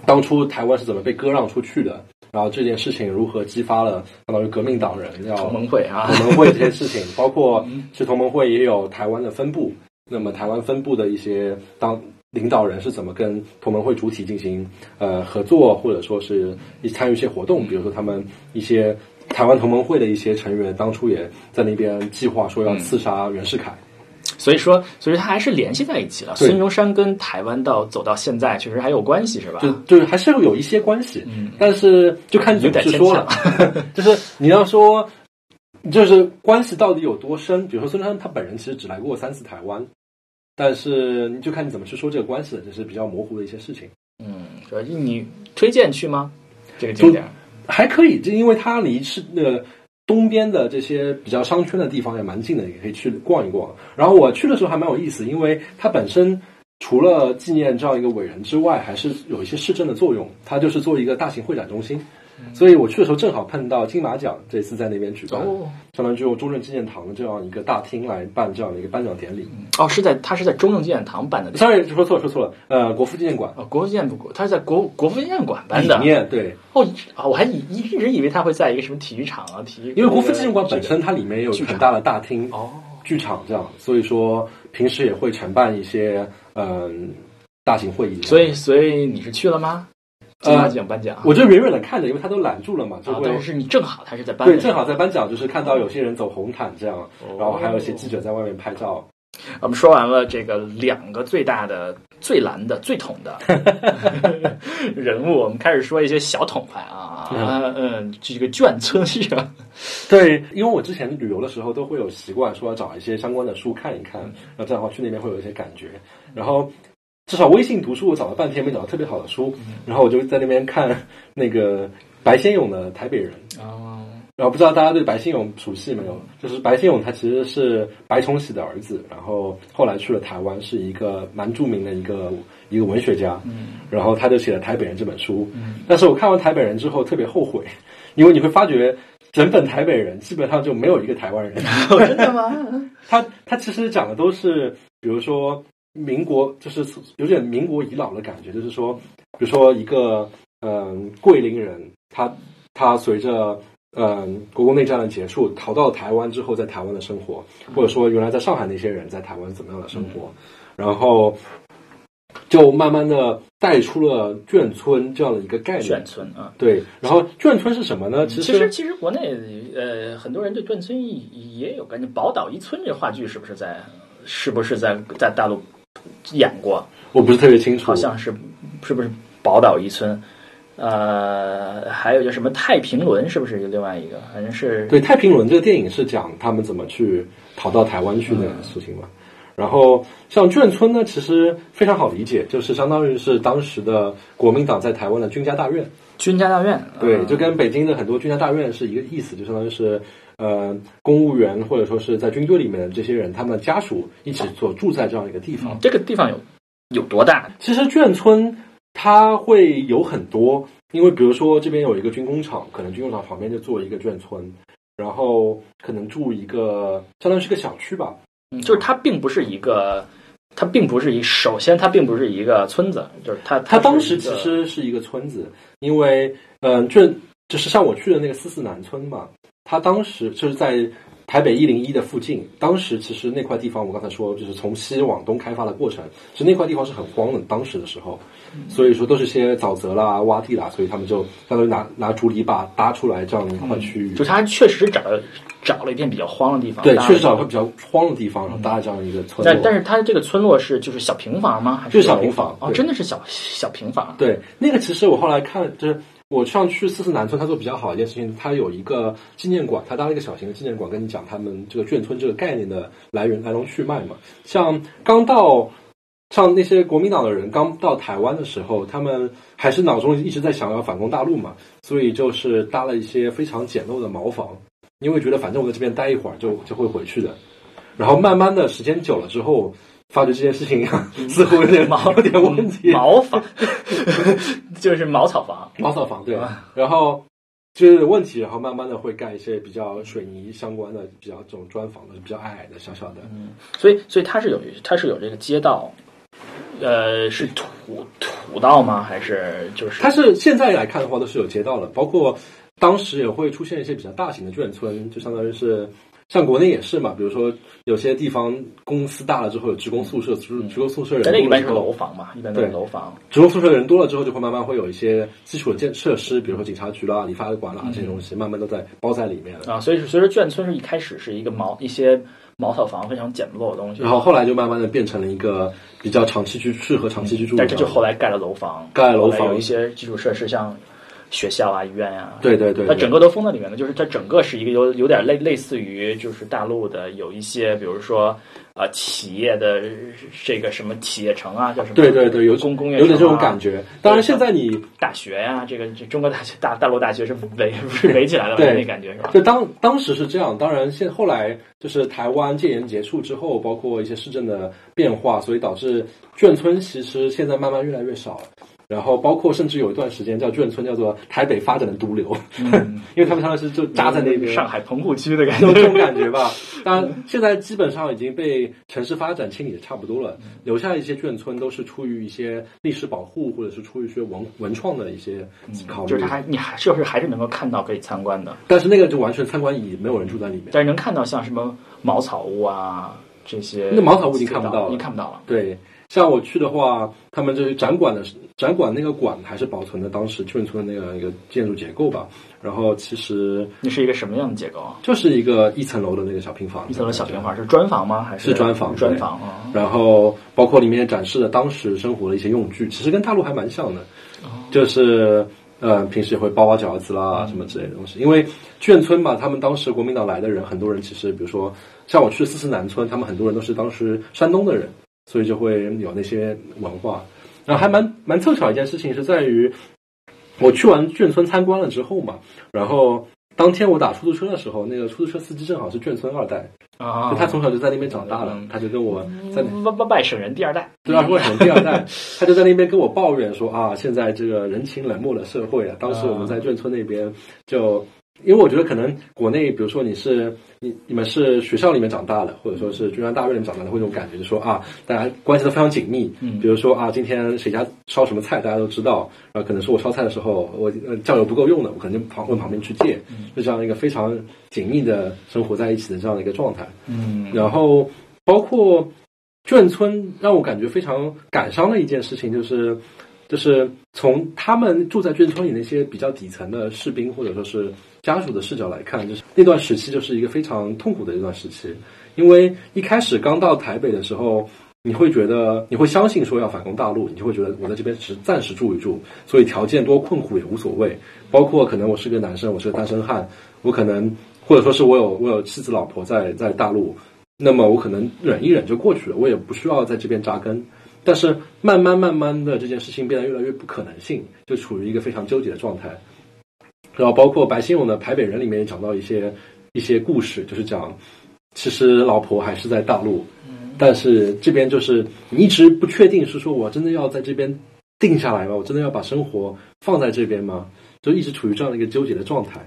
当初台湾是怎么被割让出去的，然后这件事情如何激发了相当于革命党人要同盟会啊，同盟会这些事情，<laughs> 包括其实同盟会也有台湾的分部，那么台湾分部的一些当领导人是怎么跟同盟会主体进行呃合作，或者说是一参与一些活动，比如说他们一些台湾同盟会的一些成员当初也在那边计划说要刺杀袁世凯。所以说，所以他还是联系在一起了。对孙中山跟台湾到走到现在，确实还有关系，是吧？就就是还是会有一些关系，嗯但是就看你怎么去说了。<laughs> 就是你要说，就是关系到底有多深？比如说孙中山他本人其实只来过三次台湾，但是你就看你怎么去说这个关系了，这是比较模糊的一些事情。嗯，说你推荐去吗？这个景点还可以，就因为它离是那个东边的这些比较商圈的地方也蛮近的，也可以去逛一逛。然后我去的时候还蛮有意思，因为它本身除了纪念这样一个伟人之外，还是有一些市政的作用。它就是做一个大型会展中心。所以我去的时候正好碰到金马奖这次在那边举办，哦相当于就用中正纪念堂的这样一个大厅来办这样的一个颁奖典礼。哦，是在他是在中正纪念堂办的。sorry，说错了说错了，呃，国父纪念馆哦，国父纪念馆，他是在国国父纪念馆办的里。面对，哦啊，我还以一直以为他会在一个什么体育场啊，体育。因为国父纪念馆本身它里面有很大的大厅、哦，剧场这样，所以说平时也会承办一些嗯、大型会议。所以所以你是去了吗？金马奖颁奖，我就远远的看着，因为他都拦住了嘛，就啊，会、但是你正好他是在颁对，正好在颁奖，就是看到有些人走红毯这样，哦然后还有一些记者在外面拍照。我们说完了这个两个最大的、最蓝的、最桶的 <laughs> 人物，我们开始说一些小桶派啊，嗯，这个眷村是吧？对，因为我之前旅游的时候都会有习惯说要找一些相关的书看一看，然后这样的话去那边会有一些感觉。然后至少微信读书我找了半天没找到特别好的书，然后我就在那边看那个白先勇的《台北人》。哦，然后不知道大家对白先勇熟悉没有？就是白先勇他其实是白崇禧的儿子，然后后来去了台湾，是一个蛮著名的一个一个文学家。嗯然后他就写了《台北人》这本书。嗯但是我看完《台北人》之后特别后悔，因为你会发觉整本《台北人》基本上就没有一个台湾人。<laughs> 真的吗？<laughs> 他他其实讲的都是，比如说民国，就是有点民国遗老的感觉，就是说，比如说一个嗯桂林人，他他随着嗯国共内战的结束，逃到台湾之后，在台湾的生活，或者说原来在上海那些人在台湾怎么样的生活，然后就慢慢的带出了眷村这样的一个概念眷。村啊。对，然后眷村是什么呢？其其实，其实国内呃，很多人对眷村也也有感觉。宝岛一村这话剧是不是在是不是在在大陆演过？我不是特别清楚，好像是是不是宝岛一村？呃，还有叫什么太平轮，是不是有另外一个？反正是对，《太平轮》这个电影是讲他们怎么去逃到台湾去的事情嘛。然后像眷村呢，其实非常好理解，就是相当于是当时的国民党在台湾的军家大院，军家大院。对，啊就跟北京的很多军家大院是一个意思，就相当于是呃公务员或者说是在军队里面的这些人，他们的家属一起所住在这样一个地方。这个地方有有多大？其实眷村它会有很多，因为比如说这边有一个军工厂，可能军工厂旁边就做一个眷村，然后可能住一个相当于是个小区吧。嗯就是它并不是一个，它并不是一，首先它并不是一个村子，就是它它当时其实是一个村子，因为嗯、呃眷就是像我去的那个四四南村嘛，它当时就是在台北一零一的附近，当时其实那块地方我刚才说就是从西往东开发的过程，其实那块地方是很荒的，当时的时候，所以说都是些沼泽啦、洼地啦，所以他们就相当于拿拿竹篱笆搭出来这样一块区域。就他确实是找了找了一片比较荒的地方，对，确实找个比较荒的地方，然后搭这样一个村落。但但是它这个村落是就是小平房吗？还就是小平房哦，真的是小小平房。对，那个其实我后来看，就是我上去四四南村，他做比较好的一件事情，他有一个纪念馆，他搭了一个小型的纪念馆，跟你讲他们这个眷村这个概念的来源来龙去脉嘛。像刚到。像那些国民党的人刚到台湾的时候，他们还是脑中一直在想要反攻大陆嘛，所以就是搭了一些非常简陋的茅房，因为觉得反正我在这边待一会儿就就会回去的。然后慢慢的时间久了之后，发觉这件事情似乎有点毛有点问题。茅房 <laughs> 就是茅草房。茅草房对吧，然后就是有问题，然后慢慢的会盖一些比较水泥相关的、比较这种砖房的、比较矮矮的、小小的。所以，所以它是有它是有这个街道，呃，是土土道吗？还是就是它是现在来看的话都是有街道了，包括当时也会出现一些比较大型的眷村，就相当于是像国内也是嘛，比如说有些地方公司大了之后有职工宿舍，职职工宿舍人一般是楼房嘛，一般都是楼房。职工宿舍的人多了之后，就会慢慢会有一些基础的建设施，比如说警察局啦、理发馆啦这些东西，慢慢都在包在里面了。啊，所以是随着眷村是一开始是一个毛一些茅草房非常简陋的东西，然后后来就慢慢的变成了一个比较长期居适合长期居住的但这就后来盖了楼房，盖了楼房有一些基础设施，像学校啊、医院啊、对对对，对它整个都封在里面的，就是它整个是一个有有点类类似于就是大陆的有一些，比如说啊企业的这个什么企业城啊，叫什么？对对对，有公公园有点这种感觉。当然，现在你大学呀、这个这中国大学大大陆大学是围 <laughs> 围起来了？对那感觉是吧？就当当时是这样，当然现后来就是台湾戒严结束之后，包括一些市政的变化，所以导致眷村其实现在慢慢越来越少了。然后包括甚至有一段时间叫眷村叫做台北发展的毒瘤，嗯 <laughs> 因为他们当时就扎在那边，上海棚户区的感觉这种。感觉吧。当然，现在基本上已经被城市发展清理的差不多了，留下一些眷村都是出于一些历史保护，或者是出于一些文文创的一些考虑。就是它还你还是不是还是能够看到可以参观的，但是那个就完全参观意义，没有人住在里面。但是能看到像什么茅草屋啊这些，那茅草屋已经看不到了已经看不到了。对，像我去的话，他们就是展馆的展馆那个馆还是保存的当时眷村的那个一个建筑结构吧。然后其实那是一个什么样的结构啊？就是一个一层楼的那个小平房，一层楼小平房是砖房吗？还是是砖房砖房啊。然后包括里面展示的当时生活的一些用具，其实跟大陆还蛮像的，哦就是呃平时也会包包饺子啦什么之类的东西。因为眷村嘛，他们当时国民党来的人，很多人其实比如说像我去的四四南村，他们很多人都是当时山东的人，所以就会有那些文化。然后还蛮蛮凑巧一件事情是在于，我去完眷村参观了之后嘛，然后。当天我打出租车的时候，那个出租车司机正好是眷村二代，啊就他从小就在那边长大了嗯，他就跟我在外外外省人第二代，对啊，外省人第二代，他就在那边跟我抱怨说啊，现在这个人情冷漠的社会啊，当时我们在眷村那边就。因为我觉得可能国内，比如说你是你你们是学校里面长大的，或者说是中央大院里面长大的，会有种感觉，就说啊，大家关系都非常紧密。嗯比如说啊，今天谁家烧什么菜，大家都知道。然后可能是我烧菜的时候，我呃酱油不够用的，我可能就旁问旁边去借，就这样一个非常紧密的生活在一起的这样的一个状态。嗯然后包括眷村让我感觉非常感伤的一件事情，就是就是从他们住在眷村里那些比较底层的士兵或者说是家属的视角来看，就是那段时期就是一个非常痛苦的一段时期，因为一开始刚到台北的时候。你会觉得，你会相信说要反攻大陆，你就会觉得我在这边只暂时住一住，所以条件多困苦也无所谓。包括可能我是个男生，我是个单身汉，我可能或者说是我有我有妻子老婆在在大陆，那么我可能忍一忍就过去了，我也不需要在这边扎根。但是慢慢慢慢的这件事情变得越来越不可能性，就处于一个非常纠结的状态。然后包括白先勇的《台北人》里面也讲到一些一些故事，就是讲其实老婆还是在大陆，但是这边就是你一直不确定是说我真的要在这边定下来吗？我真的要把生活放在这边吗？就一直处于这样的一个纠结的状态。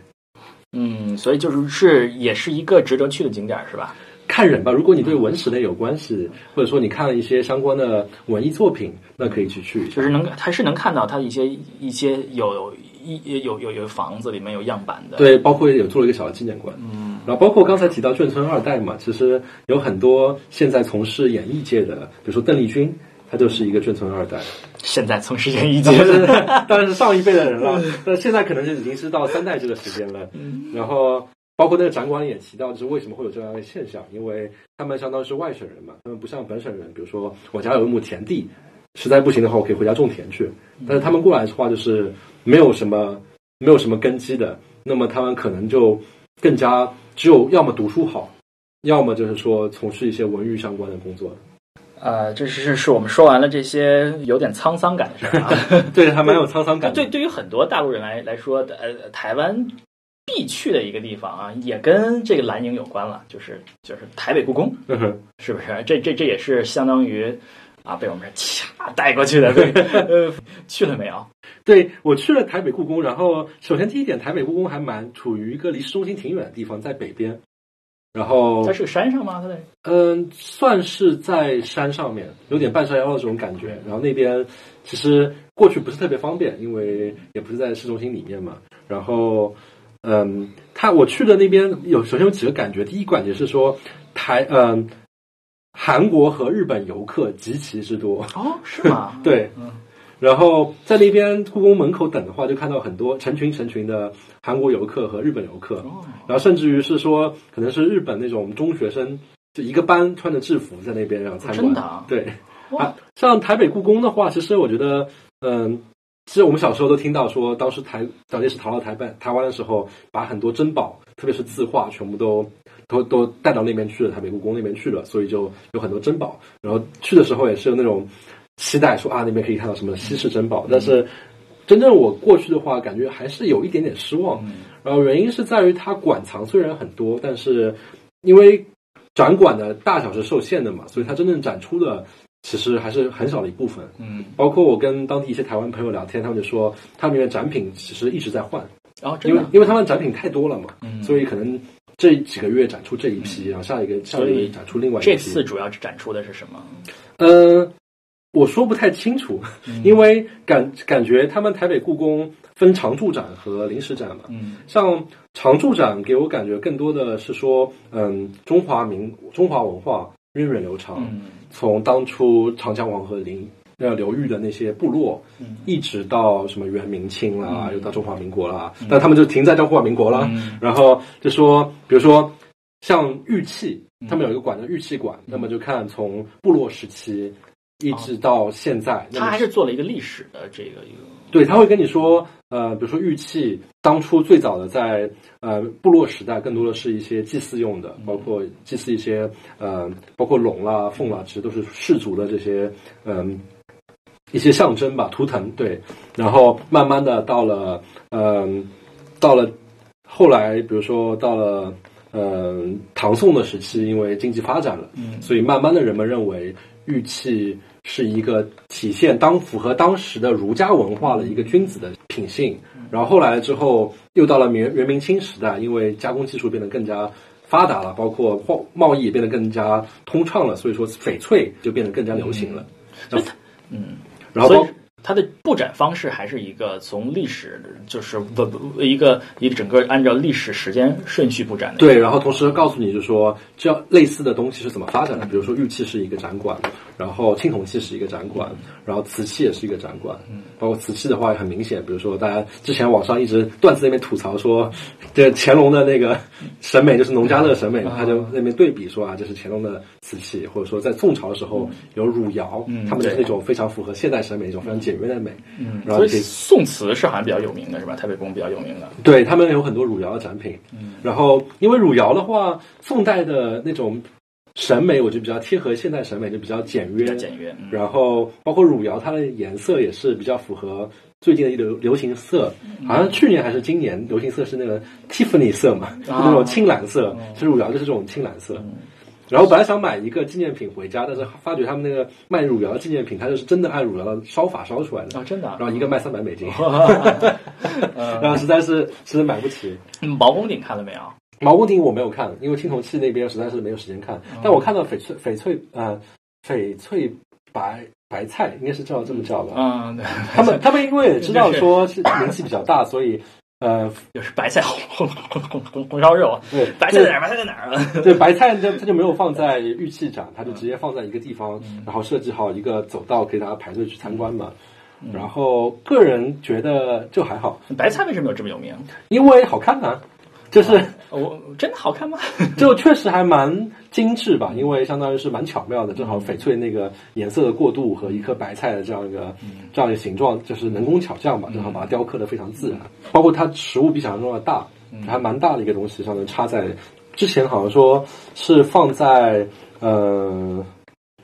嗯，所以就是是也是一个值得去的景点，是吧？看人吧，如果你对文史类有关系，或者说你看了一些相关的文艺作品，那可以去去一下。就是能还是能看到它一些一些有一有有有房子里面有样板的，，对，包括有做了一个小的纪念馆，嗯，然后包括刚才提到眷村二代嘛，其实有很多现在从事演艺界的，比如说邓丽君，她就是一个眷村二代，现在从事演艺界当然的，是上一辈的人了，<laughs> 但现在可能就已经是到三代这个时间了，然后。包括那个展馆里也提到，就是为什么会有这样的现象，因为他们相当于是外省人嘛，他们不像本省人，比如说我家有一亩田地，实在不行的话，我可以回家种田去。但是他们过来的话，就是没有什么没有什么根基的，那么他们可能就更加只有要么读书好，要么就是说从事一些文娱相关的工作。呃，这是是我们说完了这些有点沧桑感的事儿啊。<laughs> 对，还蛮有沧桑感的。对，对于很多大陆人来来说，呃，台湾必去的一个地方啊，也跟这个蓝营有关了，就是就是台北故宫，是不是？这这这也是相当于啊，被我们掐带过去的。对，呃，去了没有？<laughs> 对我去了台北故宫，然后首先第一点，台北故宫还蛮处于一个离市中心挺远的地方，在北边。然后它是个山上吗？它在嗯，算是在山上面，有点半山腰的这种感觉。然后那边其实过去不是特别方便，因为也不是在市中心里面嘛。然后，嗯，他我去的那边有首先有几个感觉，第一感觉是说台嗯，韩国和日本游客极其之多。哦，是吗？<laughs> 对嗯，然后在那边故宫门口等的话，就看到很多成群成群的韩国游客和日本游客。哦，然后甚至于是说，可能是日本那种中学生，就一个班穿着制服在那边然后参观。真的啊对哇啊，像台北故宫的话，其实我觉得，嗯，其实我们小时候都听到说，当时台蒋介石逃到台湾台湾的时候，把很多珍宝，特别是字画，全部都都都带到那边去了，台北故宫那边去了，所以就有很多珍宝。然后去的时候也是有那种期待，说啊那边可以看到什么稀世珍宝。但是真正我过去的话，感觉还是有一点点失望。然后原因是在于它馆藏虽然很多，但是因为展馆的大小是受限的嘛，所以它真正展出的其实还是很少的一部分。嗯，包括我跟当地一些台湾朋友聊天，他们就说，他们里面展品其实一直在换，然后因为因为他们展品太多了嘛，嗯所以可能这几个月展出这一批，然后下一个下一个月展出另外一批。这次主要展出的是什么？嗯，我说不太清楚，因为感感觉他们台北故宫分常驻展和临时展嘛。嗯像常驻展给我感觉更多的是说，嗯，中华民中华文化源远流长，嗯从当初长江黄河流呃流域的那些部落，嗯。一直到什么元明清啦，又到中华民国啦，但他们就停在中华民国啦。嗯。然后就说，比如说像玉器，嗯。他们有一个馆叫玉器馆，那么就看从部落时期一直到现在，他还是做了一个历史的这个一个，对，他会跟你说，呃，比如说玉器，当初最早的在呃部落时代，更多的是一些祭祀用的，包括祭祀一些呃，包括龙啦、凤啦，其实都是氏族的这些嗯、一些象征吧，图腾。对，然后慢慢的到了嗯、到了后来，比如说到了嗯、唐宋的时期，因为经济发展了，嗯所以慢慢的人们认为玉器是一个体现当符合当时的儒家文化的一个君子的品性。然后后来之后，又到了元元明清时代，因为加工技术变得更加发达了，包括贸贸易也变得更加通畅了，所以说翡翠就变得更加流行了。嗯，然后所以它的布展方式还是一个从历史就是不不一个一个整个按照历史时间顺序布展的。对，然后同时告诉你，就是说，这样类似的东西是怎么发展的。比如说，玉器是一个展馆，然后青铜器是一个展馆，然后瓷器也是一个展馆。包括瓷器的话也很明显，比如说大家之前网上一直段子那边吐槽说，<laughs> 这乾隆的那个审美就是农家乐审美，他就那边对比说啊，这是乾隆的瓷器，或者说在宋朝的时候有汝窑，他们是那种非常符合现代审美，一种非常简约的美。嗯，所以然后宋瓷是好像比较有名的是吧？台北宫比较有名的。对他们有很多汝窑的展品，然后因为汝窑的话，宋代的那种审美，我觉得比较贴合现代审美，就比较简约，比较简约嗯。然后包括汝窑，它的颜色也是比较符合最近的一流流行色，好像去年还是今年流行色是那个 Tiffany 色嘛，就那种青蓝色，其实汝窑就是这种青蓝色。然后本来想买一个纪念品回家，但是发觉他们那个卖汝窑的纪念品，它就是真的按汝窑的烧法烧出来的。啊，真的啊。然后一个卖三百美金，嗯 <laughs> <laughs> 然后实在是实在买不起。嗯。毛公鼎看了没有？毛公鼎我没有看，因为青铜器那边实在是没有时间看。但我看到翡翠翡翠呃翡翠白白菜应该是叫这么叫吧。嗯，对，他们他们因为也知道说是名气比较大，所以呃就是白菜红红红红红烧肉，对白菜在哪儿？白菜在哪儿啊？对白菜就它就没有放在玉器展，它就直接放在一个地方，然后设计好一个走道可以大家排队去参观嘛。然后个人觉得就还好，白菜为什么有这么有名？因为好看啊，就是。我真的好看吗？<laughs> <laughs> 就确实还蛮精致吧，因为相当于是蛮巧妙的，正好翡翠那个颜色的过渡和一颗白菜的这样一个、这样一个形状，就是能工巧匠吧，正好把它雕刻的非常自然。包括它实物比想象中的大，还蛮大的一个东西，上面插在之前好像说是放在呃。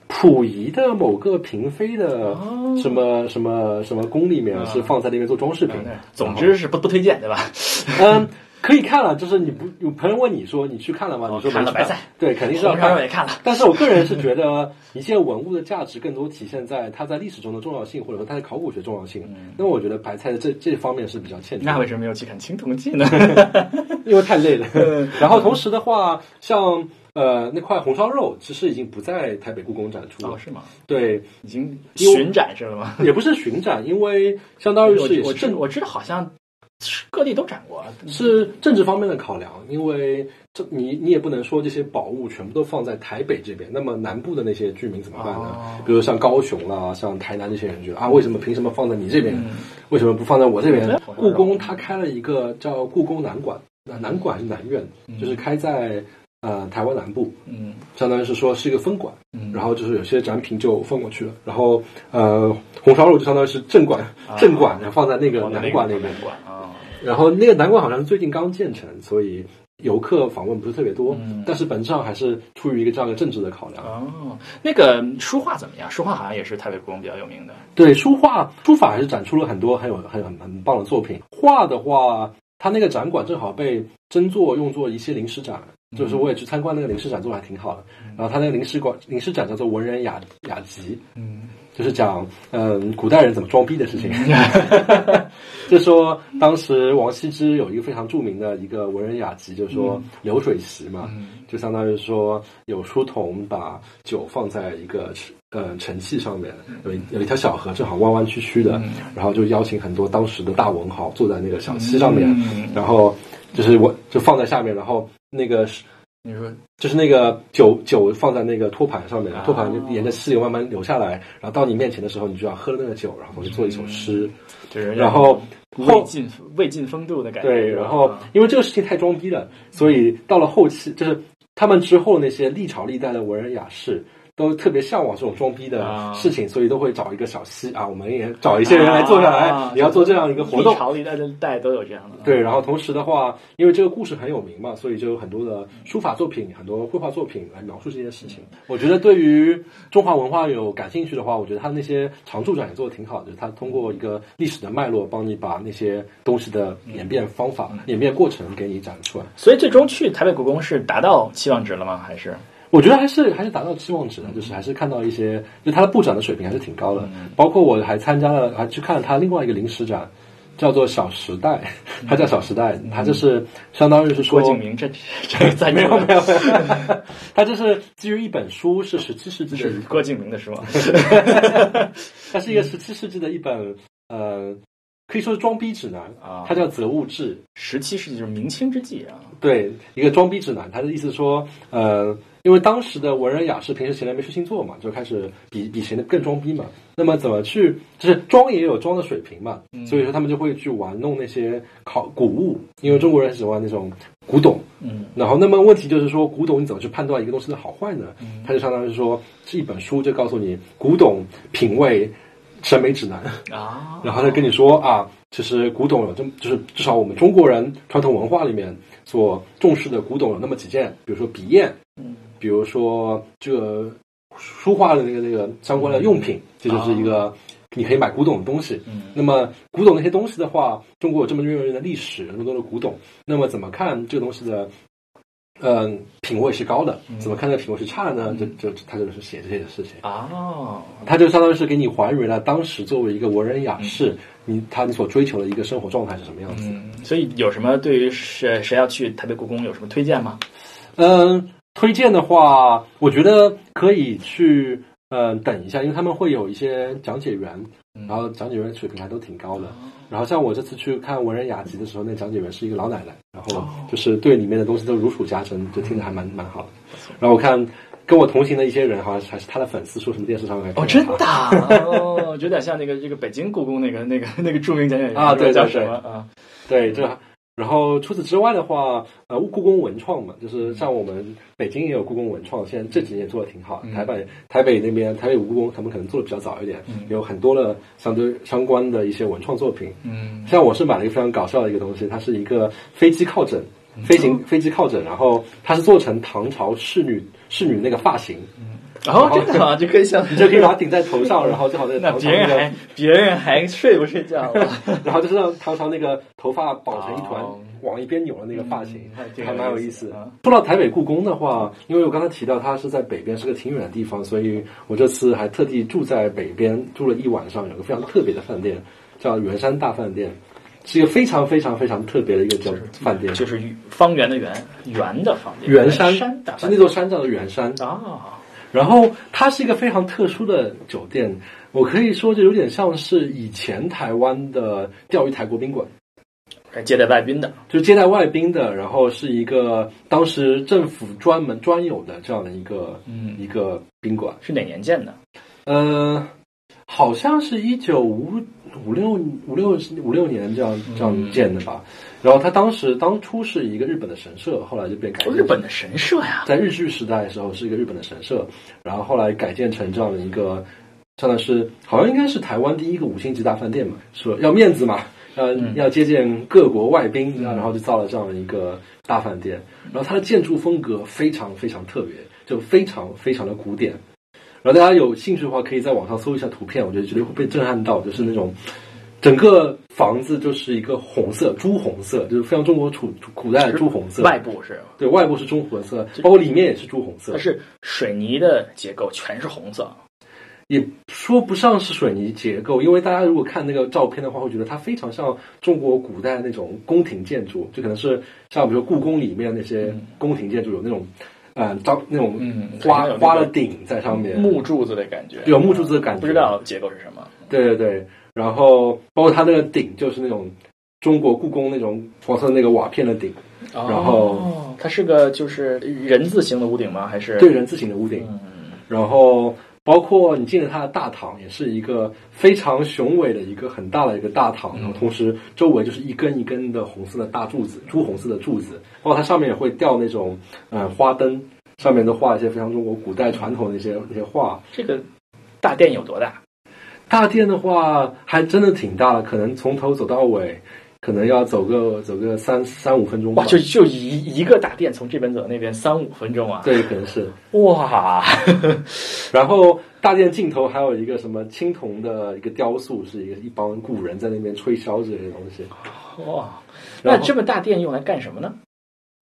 溥仪的某个嫔妃的什么什么什么宫里面是放在那边做装饰品，总之是不不推荐，对吧？嗯，可以看了，就是你不有朋友问你说你去看了吗？你说没去看了白菜，对，肯定是要看肉也看了。<laughs> 但是我个人是觉得，<laughs> 一件文物的价值更多体现在它在历史中的重要性，或者说它的考古学重要性。那么我觉得白菜的这这方面是比较欠缺的，那为什么没有去看青铜器呢？<laughs> 因为太累了。然后同时的话，像呃那块红烧肉，其实已经不在台北故宫展出了。哦，是吗？对，已经巡展是了吗？也不是巡展，因为相当于是也我是政知我知道，好像各地都展过。是政治方面的考量，因为这你你也不能说这些宝物全部都放在台北这边，那么南部的那些居民怎么办呢？哦。比如像高雄啦、像台南这些人觉得啊，为什么凭什么放在你这边？嗯。为什么不放在我这边？对？故宫它开了一个叫故宫南馆，那南馆是南院，嗯。就是开在呃台湾南部，嗯。相当于是说是一个分馆，嗯，然后就是有些展品就放过去了，然后呃红烧肉就相当于是正馆，啊。正馆然后放在那个南馆那边。啊，然后那个南馆好像是最近刚建成，所以游客访问不是特别多，嗯但是本质上还是出于一个这样的政治的考量。哦，那个书画怎么样？书画好像也是台北故宫比较有名的。对书画书法还是展出了很多很有很很很棒的作品。画的话，它那个展馆正好被征作用作一些临时展，就是我也去参观那个临时展，做的还挺好的。然后它那个临时馆临时展叫做文人雅雅集，嗯就是讲嗯古代人怎么装逼的事情。就说当时王羲之有一个非常著名的一个文人雅集，就是说流水席嘛，嗯就相当于说有书童把酒放在一个呃盛器上面，有一有一条小河正好弯弯曲曲的，嗯然后就邀请很多当时的大文豪坐在那个小溪上面，嗯然后就是我就放在下面，然后那个是你说就是那个酒酒放在那个托盘上面啊，托盘就沿着溪流慢慢流下来，然后到你面前的时候，你就要喝了那个酒，然后去做一首诗。就是然后魏晋魏晋风度的感觉。对，然后因为这个事情太装逼了，所以到了后期，就是他们之后那些历朝历代的文人雅士。都特别向往这种装逼啊的事情，所以都会找一个小溪啊，我们也找一些人来坐下来，啊你要做这样一个活动历。朝历代的代都有这样的。对，然后同时的话，因为这个故事很有名嘛，所以就有很多的书法作品、很多绘画作品来描述这件事情。我觉得对于中华文化有感兴趣的话，我觉得他那些常驻展也做的挺好的，就是他通过一个历史的脉络，帮你把那些东西的演变方法、演变过程给你展出来。所以最终去台北故宫是达到期望值了吗？还是我觉得还是还是达到期望值的，就是还是看到一些，就他的布展的水平还是挺高的。包括我还参加了，还去看了他另外一个临时展，叫做《小时代》，它叫《小时代》，它就是相当于是说郭敬明这这个在没有没有，没有，它 <laughs> 就是基于一本书，是十七世纪的是郭敬明的书吗？<laughs> 它是一个十七世纪的一本呃，可以说是装逼指南啊。它叫《择物志》。十七世纪就是明清之际啊。对，一个装逼指南，他的意思说，呃，因为当时的文人雅士平时闲来没事情做嘛，就开始比比谁的更装逼嘛。那么怎么去，就是装也有装的水平嘛，所以说他们就会去玩弄那些考古物，因为中国人喜欢那种古董。嗯然后，那么问题就是说，古董你怎么去判断一个东西的好坏呢？它就相当于说是一本书，就告诉你古董品味审美指南。啊，然后他跟你说啊，其实古董有这么，就是至少我们中国人传统文化里面所重视的古董有那么几件，比如说笔砚，嗯，比如说这个书画的那个那个相关的用品，这就是一个你可以买古董的东西。嗯那么古董那些东西的话，中国有这么悠久的历史，那么多的古董，那么怎么看这个东西的？嗯，品味是高的，怎么看这个品味是差的呢？就就他就是写这些事情。哦，他就相当于是给你还原了当时作为一个文人雅士，你他你所追求的一个生活状态是什么样子。嗯，所以有什么对于谁谁要去台北故宫有什么推荐吗？嗯，推荐的话，我觉得可以去嗯等一下，因为他们会有一些讲解员，嗯然后讲解员水平还都挺高的。然后像我这次去看文人雅集的时候，那讲解员是一个老奶奶，然后就是对里面的东西都如数家珍，就听着还蛮蛮好的。然后我看跟我同行的一些人，好像还是他的粉丝，说什么电视上面哦，真的啊？哦，有点像那个这个北京故宫那个那个那个著名讲解员啊对对叫对什么？啊？对，这然后除此之外的话，呃，故宫文创嘛，就是像我们北京也有故宫文创，现在这几年也做的挺好。台北台北那边台北故宫，他们可能做的比较早一点，有很多的相对相关的一些文创作品。嗯像我是买了一个非常搞笑的一个东西，它是一个飞机靠枕，飞行飞机靠枕，然后它是做成唐朝侍女侍女那个发型，然后真的啊，就可以像你就可以把它顶在头上，然后正好在别人还别人还睡不睡觉了？<laughs> 然后就是让唐朝那个头发绑成一团哦往一边扭的那个发型嗯还，还蛮有意思思啊。说到台北故宫的话，因为我刚才提到它是在北边，是个挺远的地方，所以我这次还特地住在北边，住了一晚上，有个非常特别的饭店，叫圆山大饭店，是一个非常非常非常特别的一个叫饭店，就是方圆的圆，圆的方圆，圆山山是那座山叫做圆山。啊，然后它是一个非常特殊的酒店，我可以说这有点像是以前台湾的钓鱼台国宾馆。来接待外宾的，就是接待外宾的，然后是一个当时政府专门专有的这样的一个嗯一个宾馆。是哪年建的？呃，好像是一九五五六五六五六年这样嗯这样建的吧。然后它当时当初是一个日本的神社，后来就变改建日本的神社呀，在日据时代的时候是一个日本的神社，然后后来改建成这样的一个，相当是好像应该是台湾第一个五星级大饭店嘛，说要面子嘛，要、要接见各国外宾，然后就造了这样的一个大饭店。然后它的建筑风格非常非常特别，就非常非常的古典。然后大家有兴趣的话，可以在网上搜一下图片，我觉得绝对会被震撼到，就是那种整个房子就是一个红色，朱红色，就是非常中国古古代的朱红色，外部是对外部是朱红色，包括里面也是朱红色它。是水泥的结构，全是红色。也说不上是水泥结构，因为大家如果看那个照片的话，会觉得它非常像中国古代那种宫廷建筑，就可能是像比如故宫里面那些宫廷建筑有那种，嗯，招那种嗯花花了顶在上面，木柱子的感觉，有木柱子的感觉，不知道结构是什么。对对对，然后包括它那个顶就是那种中国故宫那种黄色的那个瓦片的顶，然后哦它是个就是人字形的屋顶吗？还是对人字形的屋顶，嗯然后包括你进了它的大堂，也是一个非常雄伟的一个很大的一个大堂，然后同时周围就是一根一根的红色的大柱子，朱红色的柱子，包括它上面也会吊那种嗯花灯，上面都画一些非常中国古代传统的一些那些画。这个大殿有多大？大殿的话还真的挺大的，可能从头走到尾，可能要走个走个三三五分钟吧哇，。就就一一个大殿，从这边走到那边三五分钟啊！对，可能是。哇，<laughs> 然后大殿尽头还有一个什么青铜的一个雕塑，是一个一帮古人在那边吹箫之类的东西，哇，那这么大殿用来干什么呢？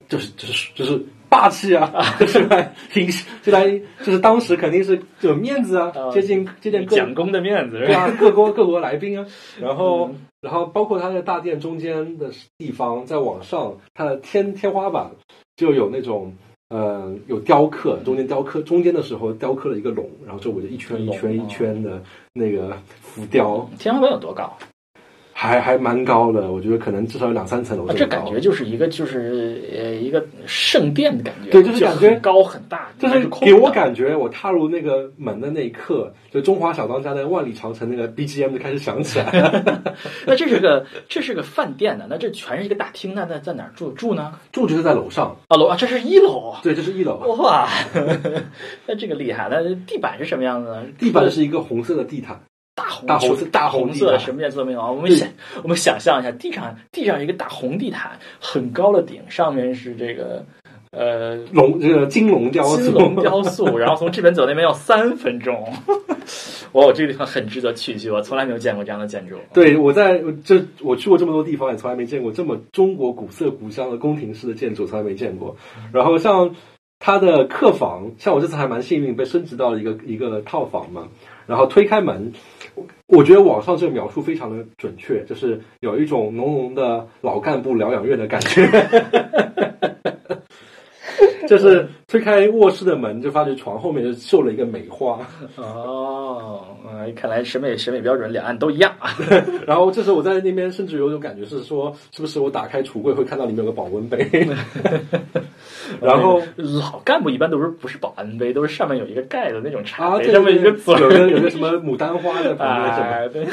就是就是就是霸气啊，就 <laughs> 是来平就来就是当时肯定是有面子啊，啊接近接近各蒋公的面子是对吧？啊各国各国来宾啊，然后嗯然后包括他在大殿中间的地方，再往上，它的天天花板就有那种。呃，有雕刻，中间雕刻，中间的时候雕刻了一个龙，然后周围就一圈一圈一圈的那个浮雕，天花板有多高？还还蛮高的，我觉得可能至少有两三层楼啊，么高。这感觉就是一个就是呃一个圣殿的感觉，对就是感觉很高很大，就是给我感觉，我踏入那个门的那一刻，就中华小当家的万里长城那个 BGM 就开始响起来了。<laughs> 那这是个这是个饭店呢，那这全是一个大厅，那在在哪儿住住呢？住就是在楼上，啊楼啊，这是一楼。对，这是一楼，哇，<laughs> 那这个厉害。那地板是什么样子呢？地板是一个红色的地毯，大红大红色大红色什么颜色都没有啊？我们想我们想象一下，地上地上一个大红地毯，很高的顶，上面是这个呃龙这个金龙雕塑，金龙雕塑，然后从这边走那边要三分钟。<laughs> 哇，这个地方很值得去一去，我从来没有见过这样的建筑。对，我在这我去过这么多地方，也从来没见过这么中国古色古香的宫廷式的建筑，从来没见过。然后像它的客房，像我这次还蛮幸运，被升级到了一个一个套房嘛。然后推开门，我我觉得网上这个描述非常的准确，就是有一种浓浓的老干部疗养院的感觉。<laughs> 就是推开卧室的门，就发觉床后面就绣了一个梅花。哦，嗯，看来审美审美标准两岸都一样啊。<laughs> 然后这时候我在那边，甚至有种感觉是说，是不是我打开橱柜会看到里面有个保温杯？<laughs> 然后老干部一般都是不是保温杯，都是上面有一个盖的那种茶啊，杯，上面一个嘴有个 <laughs> 有个什么牡丹花的旁边什么。啊，对，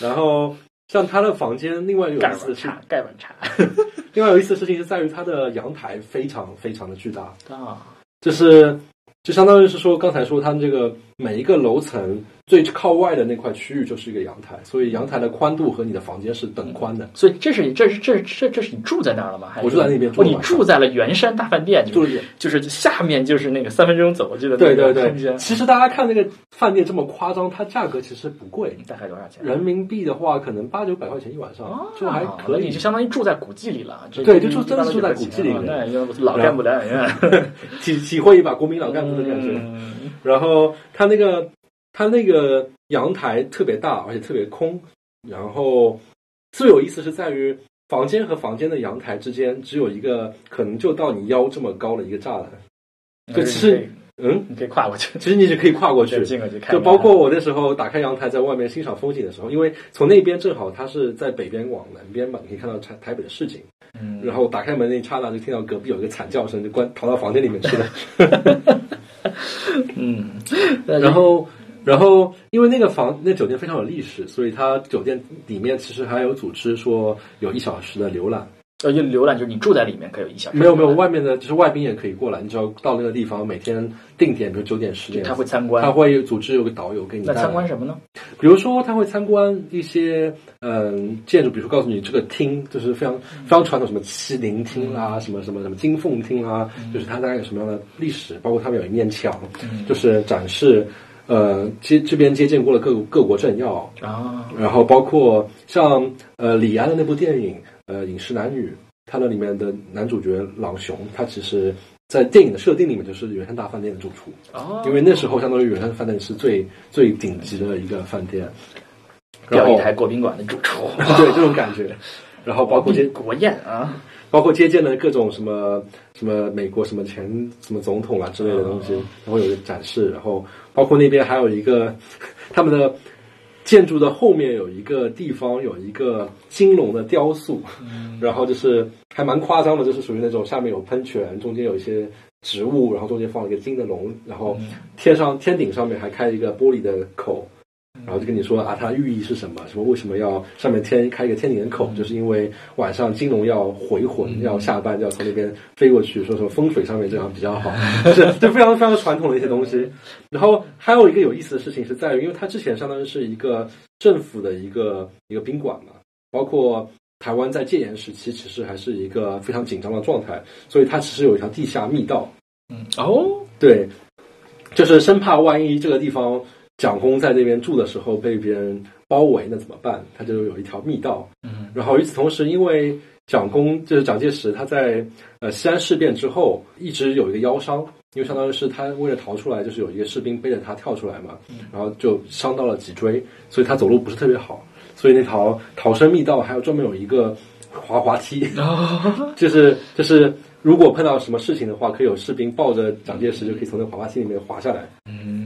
然后像他的房间，另外有盖意思的是，碗茶，盖碗茶 <laughs> 另外有意思的事情是在于它的阳台非常非常的巨大，啊，就是就相当于是说刚才说他们这个每一个楼层最靠外的那块区域就是一个阳台，所以阳台的宽度和你的房间是等宽的。所以这是这是这这这是你住在那儿了吗？还是我住在那边住哦，你住在了圆山大饭店，就就是就是下面就是那个三分钟走过去的那对对对其实大家看那个饭店这么夸张，它价格其实不贵，大概多少钱？人民币的话可能八九百块钱一晚上，哦，就还可以你就。相当于住在古迹里了。这对就住真的住在古迹里面老干部疗养院体体会一把国民老干部的感觉。嗯然后它那个它那个阳台特别大，而且特别空。然后最有意思是在于房间和房间的阳台之间只有一个可能就到你腰这么高的一个栅栏。对其实嗯，你可以跨过去，其实你是可以跨过去。就包括我那时候打开阳台在外面欣赏风景的时候，因为从那边正好它是在北边往南边嘛，你可以看到台台北的市景。嗯，然后打开门那一刹那，就听到隔壁有一个惨叫声，就关逃到房间里面去了。<laughs> <laughs> 嗯，然后然后因为那个房那酒店非常有历史，所以它酒店里面其实还有组织说有一小时的浏览。呃，就浏览就是你住在里面可以有一小时。没有没有，外面的就是外宾也可以过来，你只要到那个地方，每天定点，比如九点十点，他会参观，他会组织有个导游给你。那参观什么呢？比如说他会参观一些嗯建筑，比如说告诉你这个厅就是非常非常传统，什么西泠厅啊，什么什么什么金凤厅啊，就是它大概有什么样的历史，包括他们有一面墙，就是展示呃接这边接见过了各各国政要。啊，然后包括像呃李安的那部电影。呃，饮食男女，它那里面的男主角朗雄，他其实，在电影的设定里面就是远山大饭店的主厨。哦，因为那时候相当于远山饭店是最最顶级的一个饭店，表一台国宾馆的主厨，<laughs> 对这种感觉，然后包括接国宴啊，包括接见了各种什么什么美国什么前什么总统啊之类的东西，然后有个展示，然后包括那边还有一个 <laughs> 他们的。建筑的后面有一个地方，有一个金龙的雕塑，然后就是还蛮夸张的，就是属于那种下面有喷泉，中间有一些植物，然后中间放了一个金的龙，然后天上天顶上面还开一个玻璃的口。然后就跟你说啊，它寓意是什么？什么为什么要上面天开一个天顶的口？就是因为晚上金龙要回魂，要下班，要从那边飞过去。说什么风水上面这样比较好，<laughs> 是就非常非常传统的一些东西。然后还有一个有意思的事情是在于，因为它之前相当于是一个政府的一个一个宾馆嘛，包括台湾在戒严时期其实还是一个非常紧张的状态，所以它其实有一条地下密道。嗯，哦，对，就是生怕万一这个地方。蒋公在那边住的时候被别人包围，那怎么办？他就有一条密道。嗯，然后与此同时，因为蒋公就是蒋介石，他在呃西安事变之后一直有一个腰伤，因为相当于是他为了逃出来，就是有一个士兵背着他跳出来嘛，然后就伤到了脊椎，所以他走路不是特别好，所以那条逃生密道还有专门有一个滑滑梯，<laughs> 就是就是如果碰到什么事情的话，可以有士兵抱着蒋介石就可以从那滑滑梯里面滑下来。嗯。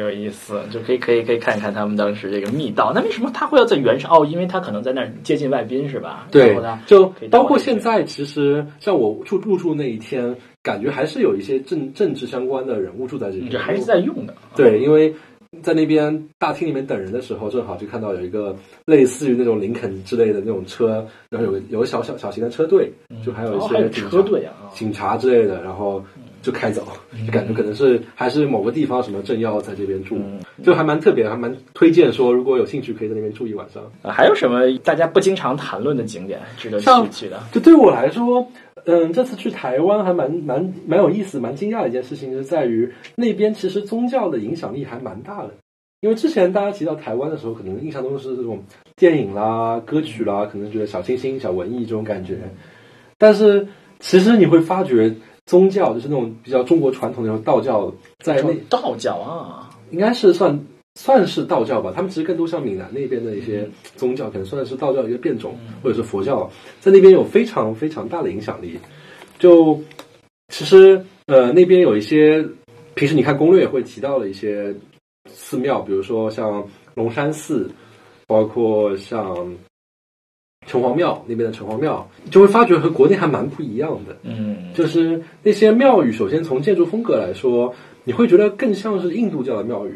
有意思，就可以可以可以看一看他们当时这个密道。那为什么他会要在原上？哦，因为他可能在那儿接近外宾，是吧？对，就包括现在，其实像我住入住那一天，感觉还是有一些政政治相关的人物住在这里，这还是在用的。对，因为在那边大厅里面等人的时候，正好就看到有一个类似于那种林肯之类的那种车，然后有个有个小小小型的车队，就还有一些车队啊，警察之类的，然后。就开走，就感觉可能是还是某个地方什么政要在这边住，就还蛮特别，还蛮推荐说如果有兴趣可以在那边住一晚上。啊，还有什么大家不经常谈论的景点值得去去的？就对我来说，嗯，这次去台湾还蛮蛮蛮有意思、蛮惊讶的一件事情，是在于那边其实宗教的影响力还蛮大的。因为之前大家提到台湾的时候，可能印象中是这种电影啦、歌曲啦，可能觉得小清新、小文艺这种感觉，但是其实你会发觉。宗教就是那种比较中国传统的那种道教，在那道教啊，应该是算算是道教吧。他们其实更多像闽南那边的一些宗教，可能算是道教一个变种，或者是佛教，在那边有非常非常大的影响力。就其实呃，那边有一些平时你看攻略会提到的一些寺庙，比如说像龙山寺，包括像。城隍庙那边的城隍庙，就会发觉和国内还蛮不一样的。嗯，就是那些庙宇，首先从建筑风格来说，你会觉得更像是印度教的庙宇。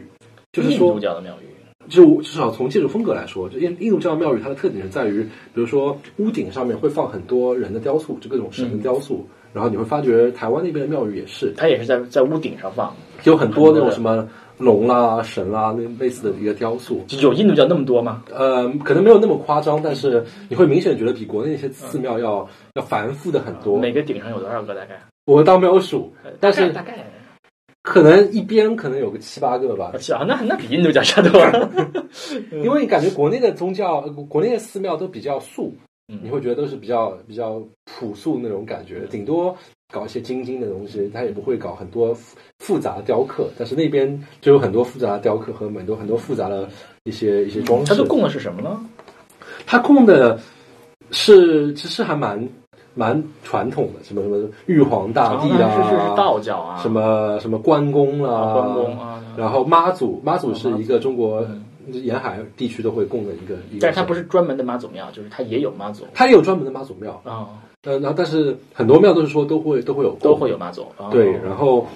就是说，印度教的庙宇，就至少从建筑风格来说，就印印度教的庙宇，它的特点是在于，比如说屋顶上面会放很多人的雕塑，就各种神的雕塑。然后你会发觉台湾那边的庙宇也是，它也是在在屋顶上放，有很多那种什么。龙啦、神啦，那类似的一个雕塑，有印度教那么多吗？呃，可能没有那么夸张，但是你会明显觉得比国内那些寺庙要要繁复的很多。每个顶上有多少个？大概我倒没有数，但是大概可能一边可能有个七八个吧。啊，那那比印度教差多了。<laughs> 因为感觉国内的宗教，国内的寺庙都比较素，你会觉得都是比较比较朴素那种感觉，顶多。搞一些精精的东西，他也不会搞很多复杂的雕刻，但是那边就有很多复杂的雕刻和很多很多复杂的一些一些装饰。它供的是什么呢？他供的是其实还蛮蛮传统的，什么什么玉皇大帝啊，是是是道教啊，什么什么关公啦，关公啊，然后妈祖，妈祖是一个中国沿海地区都会供的一个，但是它不是专门的妈祖庙，就是它也有妈祖，它也有专门的妈祖庙。啊。呃，然后但是很多庙都是说都会都会有都会有妈祖，对，然后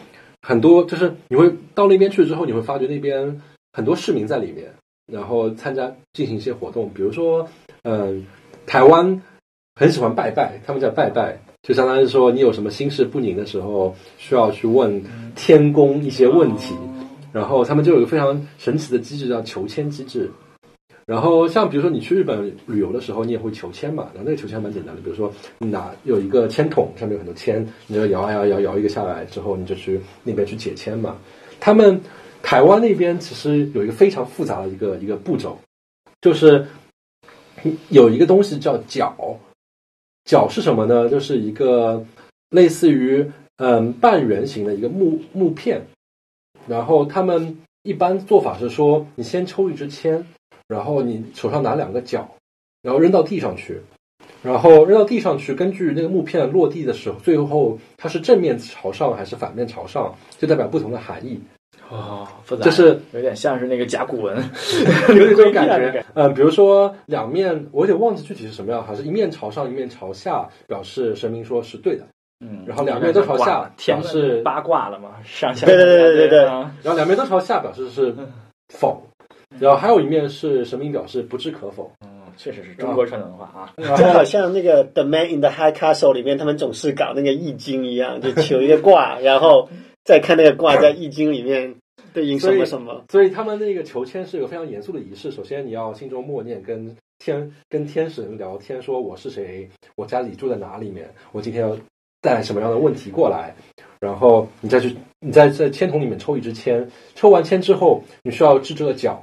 很多就是你会到那边去之后，你会发觉那边很多市民在里面，然后参加进行一些活动，比如说，嗯，台湾很喜欢拜拜，他们叫拜拜，就相当于说你有什么心事不宁的时候，需要去问天宫一些问题，然后他们就有一个非常神奇的机制叫求签机制。然后像比如说你去日本旅游的时候，你也会求签嘛，然后那个求签蛮简单的，比如说你拿有一个签筒，上面有很多签，你就摇啊摇摇摇一个下来之后，你就去那边去解签嘛。他们台湾那边其实有一个非常复杂的一个一个步骤，就是有一个东西叫角，角是什么呢？就是一个类似于嗯半圆形的一个木木片，然后他们一般做法是说，你先抽一支签。然后你手上拿两个角，然后扔到地上去，然后扔到地上去，根据那个木片落地的时候，最后它是正面朝上还是反面朝上，就代表不同的含义。哦，复杂，就是有点像是那个甲骨文，<laughs> 有点这种感觉。<laughs> 呃，比如说两面，我有点忘记具体是什么样，还是一面朝上，一面朝下，表示神明说是对的。嗯，然后两面都朝下，表示八卦了嘛，上下对对对对对。然后两面都朝下，表示是否。然后还有一面是神明表示不置可否。嗯，确实是中国传统文化啊，就 <laughs> 好像那个《The Man in the High Castle》里面，他们总是搞那个易经一样，就求一个卦，然后再看那个卦在易经里面对应什么什么。所以他们那个求签是一个非常严肃的仪式。首先你要心中默念，跟天跟天神聊天，说我是谁，我家里住在哪里面，我今天要带来什么样的问题过来，然后你再去你再在签筒里面抽一支签，抽完签之后，你需要掷这个角。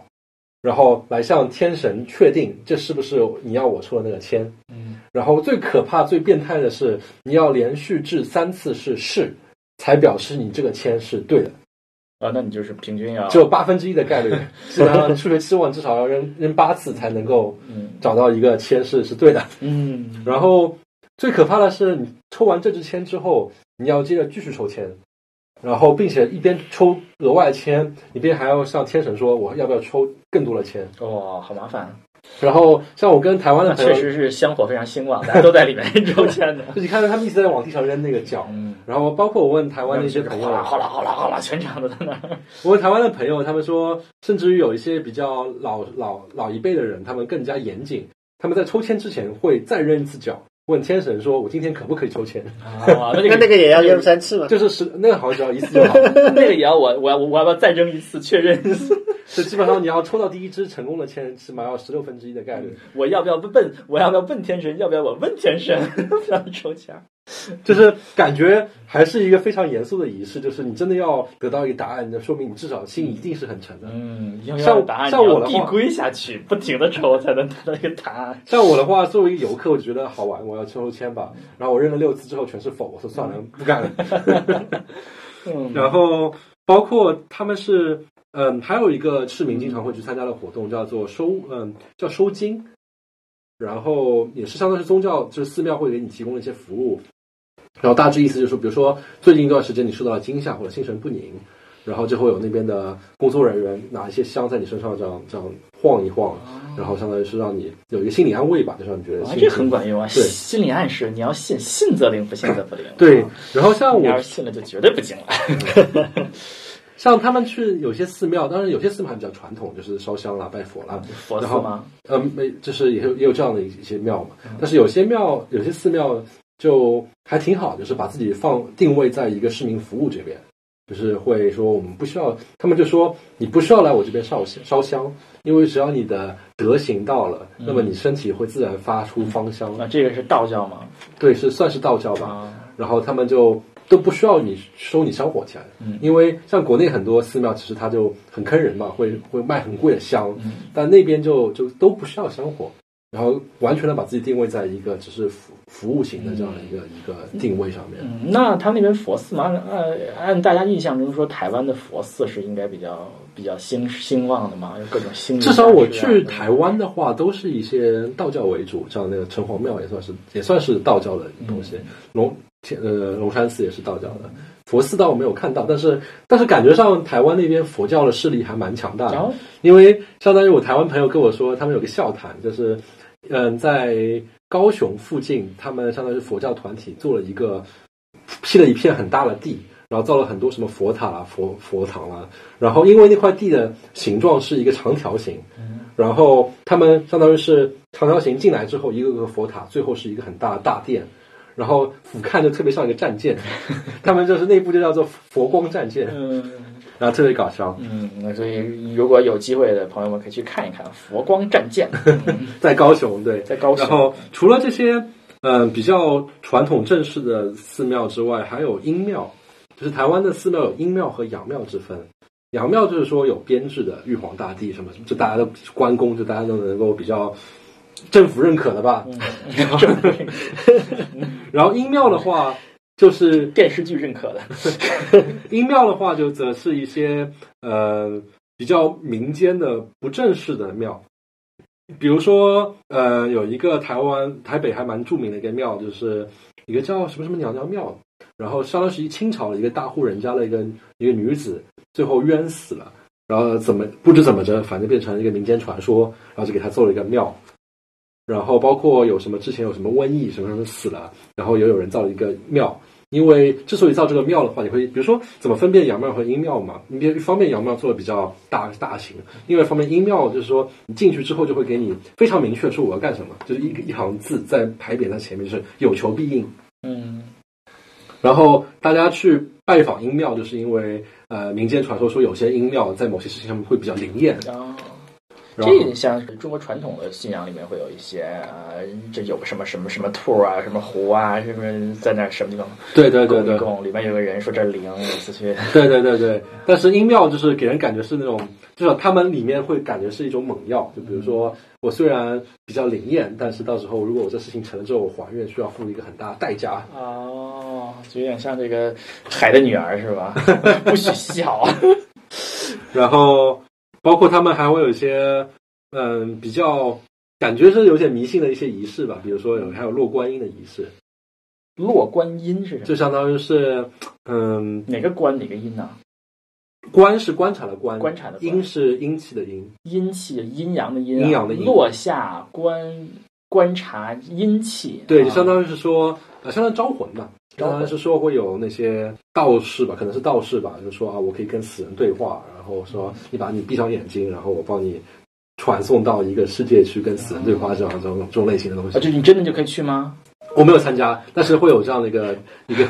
然后来向天神确定这是不是你要我抽的那个签，嗯，然后最可怕、最变态的是，你要连续掷三次是是，才表示你这个签是对的。啊，那你就是平均要只有八分之一的概率，基本上数学期望至少要扔扔八次才能够找到一个签是是对的。嗯，然后最可怕的是，你抽完这支签之后，你要接着继续抽签。然后，并且一边抽额外签，一边还要向天神说我要不要抽更多的签。哇，好麻烦。然后，像我跟台湾的朋友，确实是香火非常兴旺，大家都在里面 <laughs> 抽签的。就你看到他们一直在往地上扔那个角，然后包括我问台湾的一些朋友，好啦好啦好啦，全场都在那。我问台湾的朋友，他们说，甚至于有一些比较老老老一辈的人，他们更加严谨，他们在抽签之前会再扔一次角。问天神说：“我今天可不可以抽签？”啊，那 <laughs> 那个也要扔三次吗？就是十，那个好像只要一次就好。<laughs> 那个也要我，我要我要不要再扔一次确认？一次？<laughs> 是基本上你要抽到第一支成功的签，起码要十六分之一的概率。我要不要问？我要不要问天神？要不要我问天神？要抽签？<laughs> 就是感觉还是一个非常严肃的仪式，就是你真的要得到一个答案，那说明你至少心一定是很沉的。嗯，像像我的递归下去，不停的抽才能得到一个答案。像我的话，作为一个游客，我觉得好玩，我要抽抽签吧。然后我认了六次之后全是否，我说算了，不干了。<laughs> 然后包括他们是嗯，还有一个市民经常会去参加的活动叫做收嗯叫收金，然后也是相当于宗教，就是寺庙会给你提供一些服务。然后大致意思就是，比如说最近一段时间你受到了惊吓或者心神不宁，然后就会有那边的工作人员拿一些香在你身上这样这样晃一晃，然后相当于是让你有一个心理安慰吧，就让你觉得这很管用啊。对，心理暗示你要信，信则灵，不信则不灵。对，然后像我要是信了就绝对不惊了。<laughs> 像他们去有些寺庙，当然有些寺庙比较传统，就是烧香啦、拜佛啦。佛寺吗？嗯，没，就是也有也有这样的一些庙嘛。但是有些庙，有些寺庙。就还挺好，就是把自己放定位在一个市民服务这边，就是会说我们不需要，他们就说你不需要来我这边烧烧香，因为只要你的德行到了，那么你身体会自然发出芳香。那这个是道教吗？对，是算是道教吧。然后他们就都不需要你收你香火钱，因为像国内很多寺庙其实它就很坑人嘛，会会卖很贵的香，但那边就就都不需要香火。然后完全的把自己定位在一个只是服服务型的这样的一个一个定位上面。嗯，那他那边佛寺嘛，按按大家印象中说，台湾的佛寺是应该比较比较兴兴旺的嘛，有各种兴。至少我去台湾的话，都是一些道教为主，像那个城隍庙也算是也算是道教的东西。龙天呃龙山寺也是道教的，佛寺倒没有看到，但是但是感觉上台湾那边佛教的势力还蛮强大的，因为相当于我台湾朋友跟我说，他们有个笑谈，就是。嗯，在高雄附近，他们相当于佛教团体做了一个，批了一片很大的地，然后造了很多什么佛塔啦、佛佛堂啦。然后因为那块地的形状是一个长条形，然后他们相当于是长条形进来之后，一个个佛塔，最后是一个很大的大殿。然后俯瞰就特别像一个战舰，<laughs> 他们就是内部就叫做佛光战舰，嗯然后特别搞笑。嗯，那所以如果有机会的朋友们可以去看一看佛光战舰，<laughs> 在高雄，对，在高雄然后除了这些，嗯、比较传统正式的寺庙之外，还有阴庙，就是台湾的寺庙有阴庙和阳庙之分。阳庙就是说有编制的玉皇大帝什么什么，就大家都关公，就大家都能够比较政府认可的吧。<laughs> 然后阴庙的话，就是电视剧认可的，<laughs> 阴庙的话，就则是一些呃比较民间的不正式的庙，比如说呃有一个台湾台北还蛮著名的一个庙，就是一个叫什么什么娘娘庙，然后相当于清朝的一个大户人家的一个一个女子，最后冤死了，然后怎么不知怎么着，反正变成了一个民间传说，然后就给他做了一个庙。然后包括有什么之前有什么瘟疫什么什么死了，然后也有人造了一个庙，因为之所以造这个庙的话，你会比如说怎么分辨阳庙和阴庙嘛？你比一方面阳庙做的比较大大型，另外一方面阴庙就是说你进去之后就会给你非常明确说我要干什么，就是一一行字在牌匾在前面，就是有求必应。嗯然后大家去拜访阴庙，就是因为呃民间传说说有些阴庙在某些事情上面会比较灵验，这像是中国传统的信仰里面会有一些呃，这有个什么什么什么兔啊，什么狐啊，什么在那什么地方对对对对供里面有个人说这儿灵，每次去对对对对，但是阴庙就是给人感觉是那种，就是他们里面会感觉是一种猛药，就比如说我虽然比较灵验，但是到时候如果我这事情成了之后，我还愿需要付一个很大的代价。哦，就有点像这个海的女儿是吧？<laughs> 不许笑。<laughs> 然后包括他们还会有一些嗯比较感觉是有点迷信的一些仪式吧，比如说有还有落观音的仪式，落观音是什么？就相当于是嗯哪个观哪个音呢？观是观察的观，观察的观。阴是阴气的阴，阴气阴阳的阴、啊，阴阳的阴。落下观观察阴气，对，啊。就相当于是说，呃，相当于招魂吧，当于是说会有那些道士吧，可能是道士吧，就是说啊，我可以跟死人对话，然后说你把你闭上眼睛，然后我帮你传送到一个世界去跟死人对话，这样这种这种类型的东啊，西。就你真的就可以去吗？我没有参加，但是会有这样的一个一个，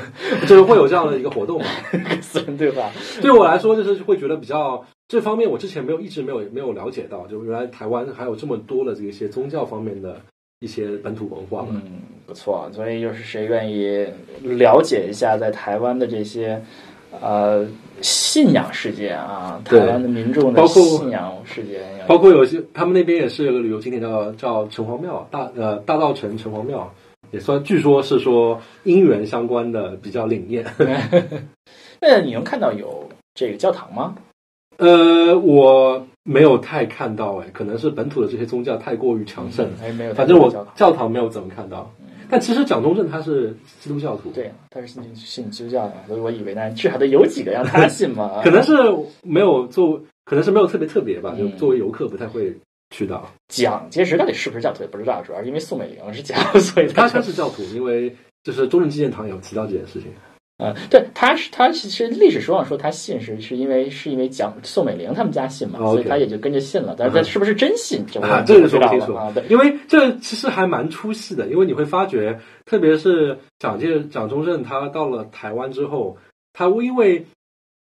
就是会有这样的一个活动嘛。跟死人对话？对我来说，就是会觉得比较这方面，我之前没有一直没有没有了解到，就原来台湾还有这么多的这一些宗教方面的一些本土文化嘛。嗯，不错。所以就是谁愿意了解一下在台湾的这些呃信仰世界啊，台湾的民众的包括信仰世界，包括有些他们那边也是有个旅游景点叫叫城隍庙，大呃大道城城隍庙，也算据说是说姻缘相关的比较灵验。<laughs> 那你能看到有这个教堂吗？呃，我没有太看到哎，可能是本土的这些宗教太过于强盛，哎没有？反正我。教堂没有怎么看到。<laughs> 但其实蒋中正他是基督教徒，对，他是信信基督教的，所以我以为呢，至少得有几个让他信嘛。<laughs> 可能是没有做，可能是没有特别特别吧，就嗯作为游客不太会去到。蒋介石到底是不是教徒也不知道，主要是因为宋美龄是教，所以他就他是教徒，因为就是中正纪念堂有提到这件事情。嗯，对，他是他其实历史书上说他信是是因为是因为蒋宋美龄他们家信嘛，哦所以他也就跟着信了。但是他是不是真信，啊，这个说不清楚啊。对，因为这其实还蛮出戏的，因为你会发觉，特别是蒋介蒋中正他到了台湾之后，他因为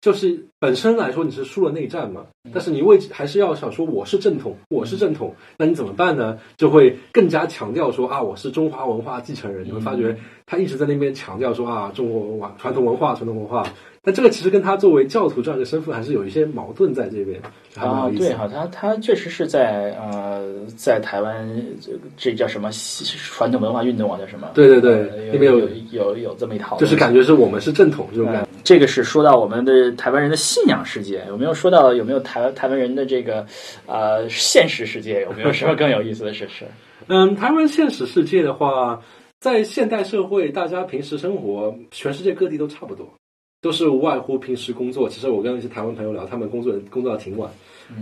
就是本身来说你是输了内战嘛，但是你为还是要想说我是正统，我是正统，那你怎么办呢？就会更加强调说啊，我是中华文化继承人。你会发觉他一直在那边强调说啊，中国文化、传统文化、传统文化。但这个其实跟他作为教徒这样一个身份还是有一些矛盾在这边，啊。对哈，他他确实是在呃，在台湾这这叫什么传统文化运动啊，叫什么？对对对呃那边有有有有这么一套，就是感觉是我们是正统这种感觉。嗯，这个是说到我们的台湾人的信仰世界，有没有说到有没有台台湾人的这个呃现实世界？有没有什么更有意思的事实？<laughs> 嗯，台湾现实世界的话，在现代社会，大家平时生活，全世界各地都差不多，都是无外乎平时工作。其实我跟一些台湾朋友聊，他们工作工作到挺晚，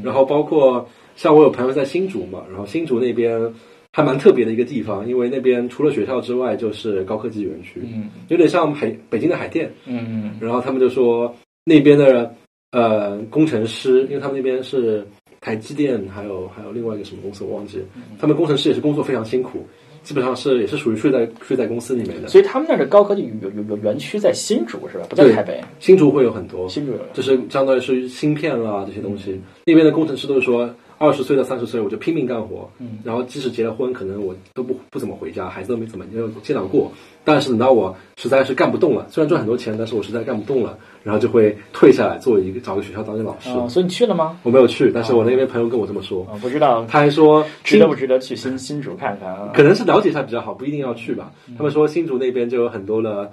然后包括像我有朋友在新竹嘛，然后新竹那边还蛮特别的一个地方，因为那边除了学校之外就是高科技园区，嗯有点像海北京的海淀。嗯然后他们就说那边的呃工程师，因为他们那边是台积电，还有还有另外一个什么公司我忘记了，他们工程师也是工作非常辛苦，基本上是也是属于睡在睡在公司里面的。所以他们那儿的高科技有有有园区在新竹是吧？不在台北，新竹会有很多，新竹有。就是相当于是芯片啦这些东西，那边的工程师都是说。二十岁到三十岁，我就拼命干活，嗯，然后即使结了婚，可能我都不不怎么回家，孩子都没怎么没有见到过。但是等到我实在是干不动了，虽然赚很多钱，但是我实在干不动了，然后就会退下来做一个找个学校当一个老师。哦，所以你去了吗？我没有去，但是我那边朋友跟我这么说，啊，不知道他还说值得不值得去新新竹看看啊？可能是了解一下比较好，不一定要去吧。他们说新竹那边就有很多的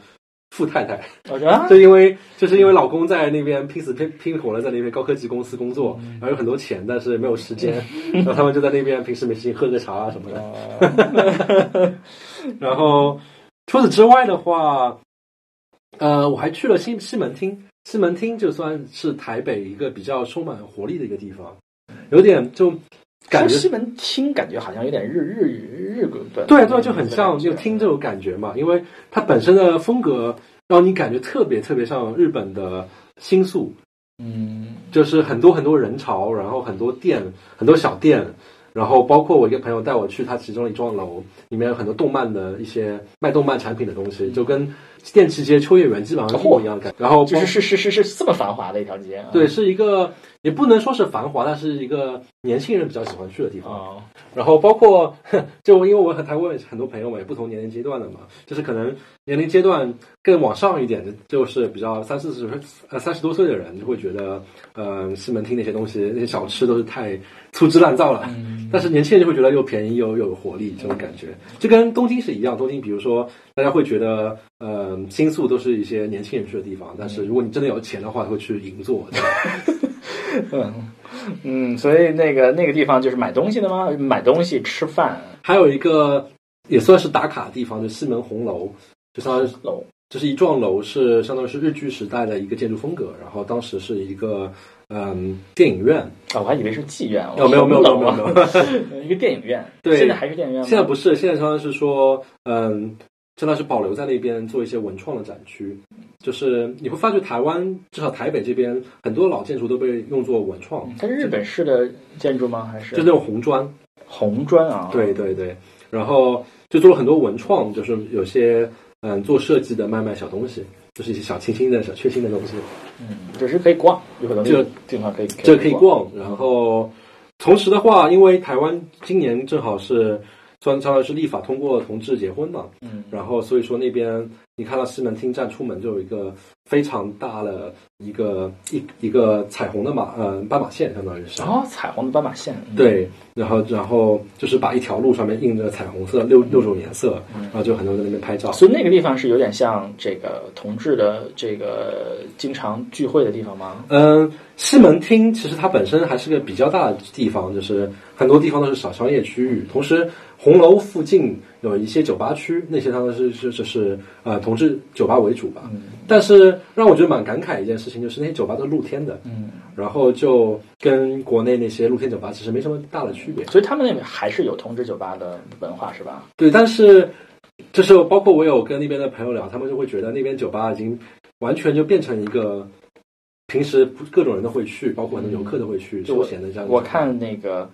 富太太，<laughs> 就因为就是因为老公在那边拼死拼拼活了，在那边高科技公司工作，然后有很多钱，但是没有时间，<laughs> 然后他们就在那边平时没事情喝个茶啊什么的。<laughs> 然后除此之外的话，呃，我还去了西西门町，西门町就算是台北一个比较充满活力的一个地方，有点就感觉西门町感觉好像有点日日语日本对对，就很像就听这种感觉嘛，因为它本身的风格让你感觉特别特别像日本的新宿，嗯就是很多很多人潮，然后很多店，很多小店，然后包括我一个朋友带我去他其中一幢楼，里面有很多动漫的一些卖动漫产品的东西，就跟电器街、秋叶原基本上一模一样的感觉。然后包就是是是是是这么繁华的一条街啊。对，是一个也不能说是繁华，但是一个年轻人比较喜欢去的地方。哦，然后包括 <laughs> 就因为我和台湾很多朋友嘛，也不同年龄阶段的嘛，就是可能年龄阶段更往上一点的，就是比较三四十呃三十多岁的人就会觉得，呃，西门町那些东西那些小吃都是太粗制滥造了。但是年轻人就会觉得又便宜又又有活力这种感觉，就跟东京是一样。东京比如说大家会觉得，呃，新宿都是一些年轻人去的地方，但是如果你真的有钱的话，会去银座。<laughs> 嗯 <laughs> 嗯，所以那个那个地方就是买东西的吗？买东西吃饭还有一个也算是打卡的地方，就西门红楼，就相当于楼这是一幢楼，是相当于是日剧时代的一个建筑风格。然后当时是一个嗯电影院，啊，我还以为是妓院。哦没有没有没有没有没有，<laughs> 一个电影院。对现在还是电影院吗？现在不是，现在相当于是说嗯，相当于是保留在那边做一些文创的展区。就是你会发觉台湾至少台北这边很多老建筑都被用作文创，它是日本式的建筑吗？还是就那种红砖。红砖啊？对对对，然后就做了很多文创，就是有些嗯做设计的卖卖小东西，就是一些小清新的小确幸的东西，嗯，只是可以逛，有很多这地方可以这可以。逛。然后同时的话，因为台湾今年正好是算相当于是立法通过同志结婚嘛，嗯。然后所以说那边你看到西门町站出门就有一个非常大的一个一一个彩虹的马呃斑马线，相当于是。哦，彩虹的斑马线。嗯，对，然后然后就是把一条路上面印着彩虹色六六种颜色，然后就很多人在那边拍照。所以那个地方是有点像这个同志的这个经常聚会的地方吗？嗯，西门町其实它本身还是个比较大的地方，就是很多地方都是小商业区域。同时，红楼附近有一些酒吧区，那些他们是是就是呃同志酒吧为主吧。嗯但是让我觉得蛮感慨一件事情，就是那些酒吧都是露天的，嗯，然后就跟国内那些露天酒吧其实没什么大的区别。所以他们那边还是有同志酒吧的文化是吧？对，但是就是包括我有跟那边的朋友聊，他们就会觉得那边酒吧已经完全就变成一个平时各种人都会去，包括很多游客都会去休闲的这样。我看那个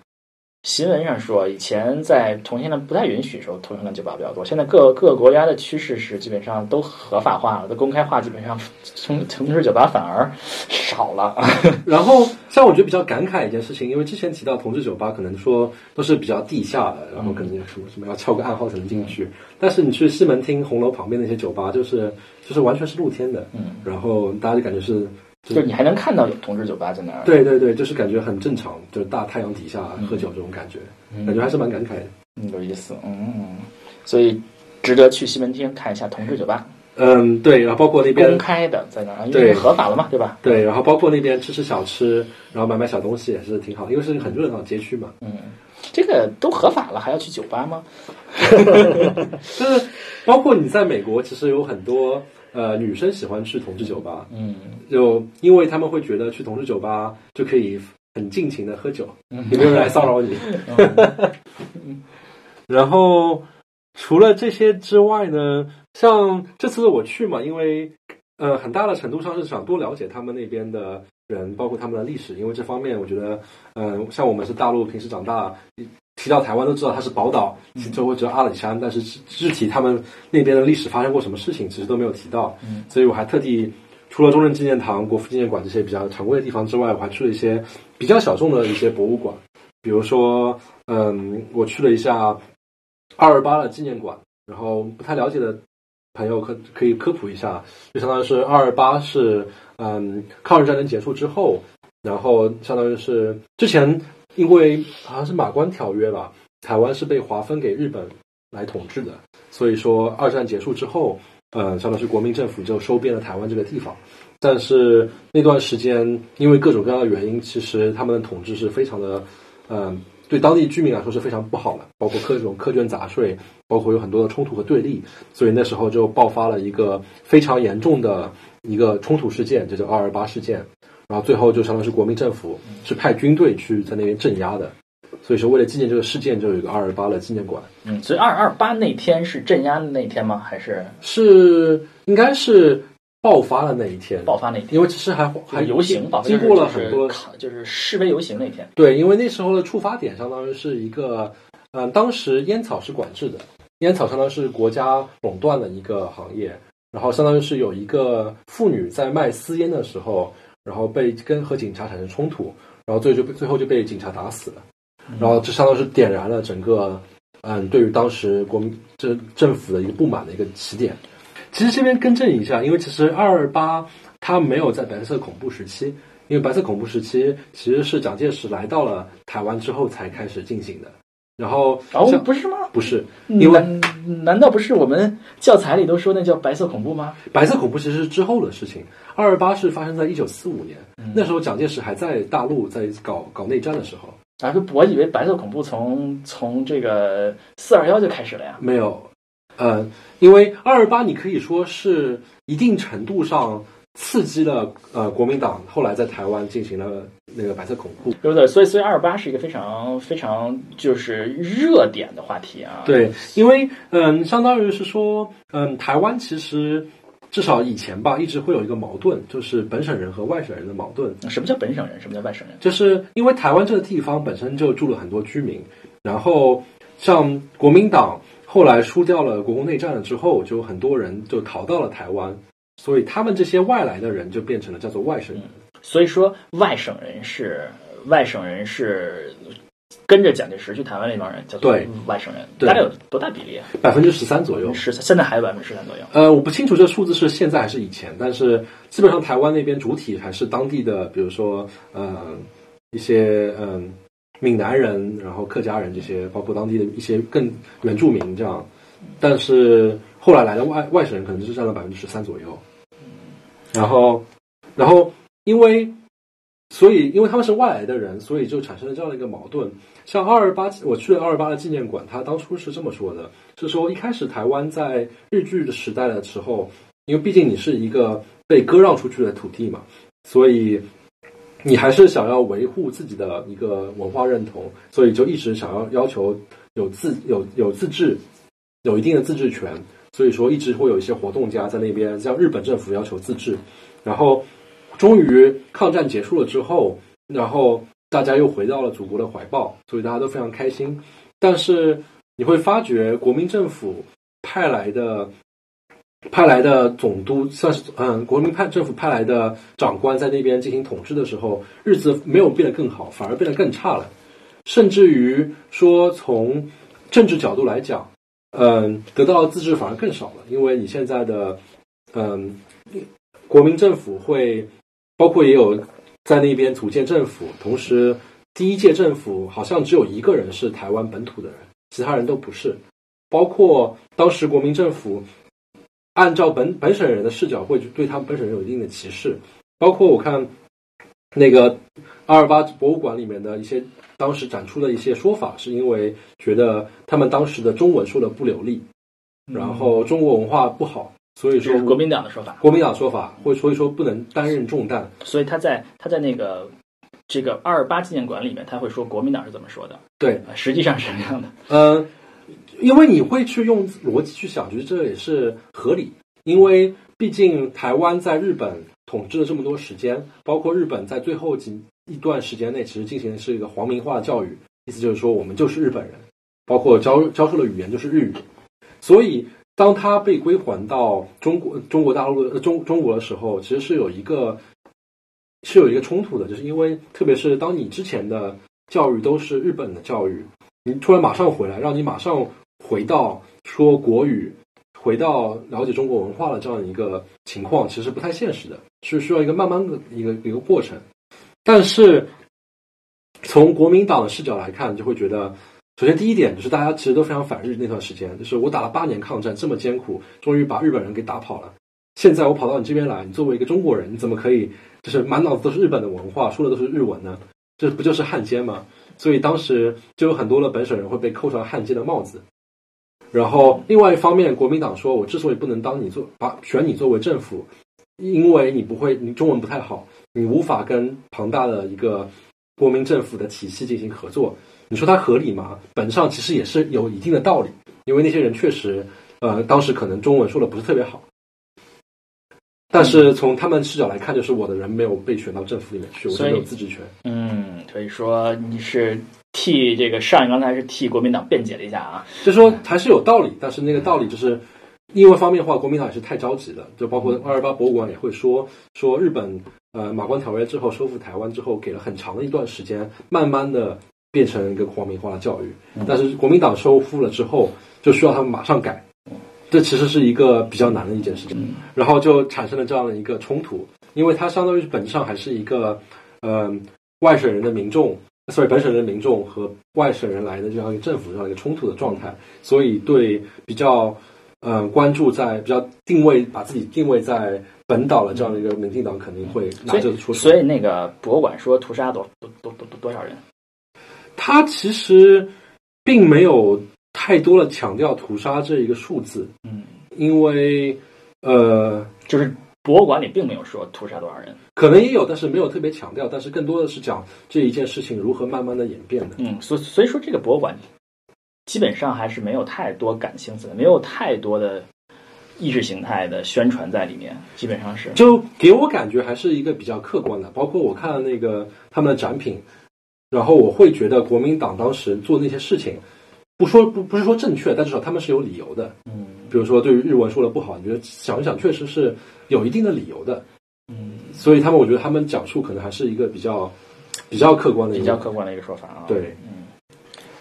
新闻上说，以前在同性恋不太允许的时候，同性恋酒吧比较多。现在各各个国家的趋势是基本上都合法化了，都公开化，基本上同同志酒吧反而少了。<laughs> 然后像我觉得比较感慨一件事情，因为之前提到同志酒吧，可能说都是比较地下的，然后可能有什么什么要敲个暗号才能进去。但是你去西门町红楼旁边那些酒吧，就是就是完全是露天的，嗯，然后大家就感觉是。就你还能看到有同志酒吧在那儿。对对对，就是感觉很正常，就是大太阳底下喝酒这种感觉，嗯感觉还是蛮感慨的。嗯，有意思，嗯，所以值得去西门町看一下同志酒吧，嗯，对，然后包括那边公开的在那儿，因为合法了嘛，对吧？对，然后包括那边吃吃小吃，然后买买小东西也是挺好，因为是很热闹的街区嘛。嗯，这个都合法了，还要去酒吧吗？<laughs> 就是包括你在美国，其实有很多呃女生喜欢去同志酒吧，嗯，就因为他们会觉得去同志酒吧就可以很尽情的喝酒，也没有人来骚扰你。<laughs> 然后除了这些之外呢，像这次我去嘛，因为呃很大的程度上是想多了解他们那边的人，包括他们的历史，因为这方面我觉得，嗯、像我们是大陆平时长大。提到台湾都知道它是宝岛，就会知道阿里山，但是具具体他们那边的历史发生过什么事情，其实都没有提到。嗯所以我还特地除了中正纪念堂、国父纪念馆这些比较常规的地方之外，我还去了一些比较小众的一些博物馆，比如说，嗯，我去了一下二二八的纪念馆，然后不太了解的朋友可可以科普一下，就相当于是二二八是嗯抗日战争结束之后，然后相当于是之前因为好像是马关条约吧，台湾是被划分给日本来统治的，所以说二战结束之后，呃，相当于是国民政府就收编了台湾这个地方。但是那段时间，因为各种各样的原因，其实他们的统治是非常的，嗯、对当地居民来说是非常不好的，包括各种苛捐杂税，包括有很多的冲突和对立，所以那时候就爆发了一个非常严重的一个冲突事件，这叫二二八事件。然后最后就相当于是国民政府是派军队去在那边镇压的，所以说为了纪念这个事件，就有一个二二八的纪念馆。嗯，所以二二八那天是镇压的那天吗？还是是应该是爆发的那一天，爆发那天？因为其实还还游行吧，经过了很多，就是就是示威游行那天。对，因为那时候的触发点相当于是一个，嗯、当时烟草是管制的，烟草相当于是国家垄断的一个行业，然后相当于是有一个妇女在卖私烟的时候，然后被跟和警察产生冲突，然后最后就被最后就被警察打死了，然后这相当于是点燃了整个，嗯，对于当时国民这政府的一个不满的一个起点。其实这边更正一下，因为其实二二八它没有在白色恐怖时期，因为白色恐怖时期其实是蒋介石来到了台湾之后才开始进行的。然后哦后，不是吗？不是，因为难难道不是我们教材里都说那叫白色恐怖吗？白色恐怖其实是之后的事情，二二八是发生在一九四五年，那时候蒋介石还在大陆在搞搞内战的时候，啊，我以为白色恐怖从从这个四二幺就开始了呀。没有，呃，因为二二八你可以说是一定程度上刺激了呃国民党后来在台湾进行了那个白色恐怖。对不对？所以，所以二二八是一个非常非常就是热点的话题啊。，对，因为嗯，相当于是说，嗯，台湾其实至少以前吧，一直会有一个矛盾，就是本省人和外省人的矛盾。什么叫本省人？什么叫外省人？就是因为台湾这个地方本身就住了很多居民，然后像国民党后来输掉了国共内战了之后，就很多人就逃到了台湾，所以他们这些外来的人就变成了叫做外省人。所以说，外省人是外省人是跟着蒋介石去台湾那帮人叫做外省人，对大概有多大比例？百分之十三左右。十现在还有百分之十三左右。呃，我不清楚这数字是现在还是以前，但是基本上台湾那边主体还是当地的，比如说呃一些嗯、闽南人，然后客家人这些，包括当地的一些更原住民这样。但是后来来的外外省人可能就占了百分之十三左右。然后，然后因为所以因为他们是外来的人，所以就产生了这样的一个矛盾。像二二八，我去了二二八的纪念馆，他当初是这么说的：是说一开始台湾在日据的时代的时候，因为毕竟你是一个被割让出去的土地嘛，所以你还是想要维护自己的一个文化认同，所以就一直想要要求有自有有自治，有一定的自治权。所以说一直会有一些活动家在那边向日本政府要求自治，然后终于抗战结束了之后，然后大家又回到了祖国的怀抱，所以大家都非常开心。但是你会发觉，国民政府派来的派来的总督，算是嗯，国民派政府派来的长官在那边进行统治的时候，日子没有变得更好，反而变得更差了。甚至于说，从政治角度来讲，嗯，得到的自治反而更少了，因为你现在的嗯，国民政府会包括也有在那边组建政府，同时第一届政府好像只有一个人是台湾本土的人，其他人都不是。包括当时国民政府按照本本省人的视角，会对他们本省人有一定的歧视。包括我看那个二二八博物馆里面的一些当时展出的一些说法，是因为觉得他们当时的中文说的不流利，然后中国文化不好，所以说国民党的说法。国民党说法会所以说不能担任重担。所以他在他在那个这个二二八纪念馆里面，他会说国民党是怎么说的，对，实际上是什么样的？呃，因为你会去用逻辑去想，觉得这也是合理，因为毕竟台湾在日本统治了这么多时间，包括日本在最后几一段时间内，其实进行的是一个皇民化的教育，意思就是说我们就是日本人，包括教教授的语言就是日语，所以当他被归还到中国中国大陆的中中国的时候，其实是有一个是有一个冲突的，就是因为特别是当你之前的教育都是日本的教育，你突然马上回来，让你马上回到说国语，回到了解中国文化的这样一个情况，其实不太现实的，是需要一个慢慢的一个一个过程。但是从国民党的视角来看，就会觉得，首先第一点就是大家其实都非常反日那段时间，就是我打了八年抗战，这么艰苦，终于把日本人给打跑了。现在我跑到你这边来，你作为一个中国人，你怎么可以就是满脑子都是日本的文化，说的都是日文呢？这不就是汉奸吗？所以当时就有很多的本省人会被扣上汉奸的帽子。然后另外一方面，国民党说，我之所以不能当你做把选你作为政府，因为你不会，你中文不太好。你无法跟庞大的一个国民政府的体系进行合作，你说它合理吗？本质上其实也是有一定的道理，因为那些人确实，呃，当时可能中文说的不是特别好，但是从他们视角来看，就是我的人没有被选到政府里面去，我没有自治权。嗯，所以说你是替这个上一刚才是替国民党辩解了一下啊，就说还是有道理，但是那个道理就是。另外方面的话，国民党也是太着急了，就包括二二八博物馆也会说说日本呃马关条约之后收复台湾之后，给了很长的一段时间，慢慢的变成一个皇民化的教育。但是国民党收复了之后，就需要他们马上改，这其实是一个比较难的一件事情。然后就产生了这样的一个冲突，因为它相当于本质上还是一个呃外省人的民众，所以本省人的民众和外省人来的这样一个政府这样一个冲突的状态，所以对比较。嗯，关注在比较定位，把自己定位在本岛的这样的一个民进党肯定会拿这个出所以那个博物馆说屠杀多多多多多少人？他其实并没有太多的强调屠杀这一个数字。嗯，因为呃，就是博物馆里并没有说屠杀多少人，可能也有，但是没有特别强调。但是更多的是讲这一件事情如何慢慢的演变的。嗯，所所以说这个博物馆。基本上还是没有太多感情色，没有太多的意识形态的宣传在里面。基本上是，就给我感觉还是一个比较客观的。包括我看了那个他们的展品，然后我会觉得国民党当时做那些事情，不说不不是说正确，但至少他们是有理由的。嗯，比如说对于日文说的不好，你觉得想一想，确实是有一定的理由的。嗯，所以他们我觉得他们讲述可能还是一个比较比较客观的、比较客观的一个说法啊。对。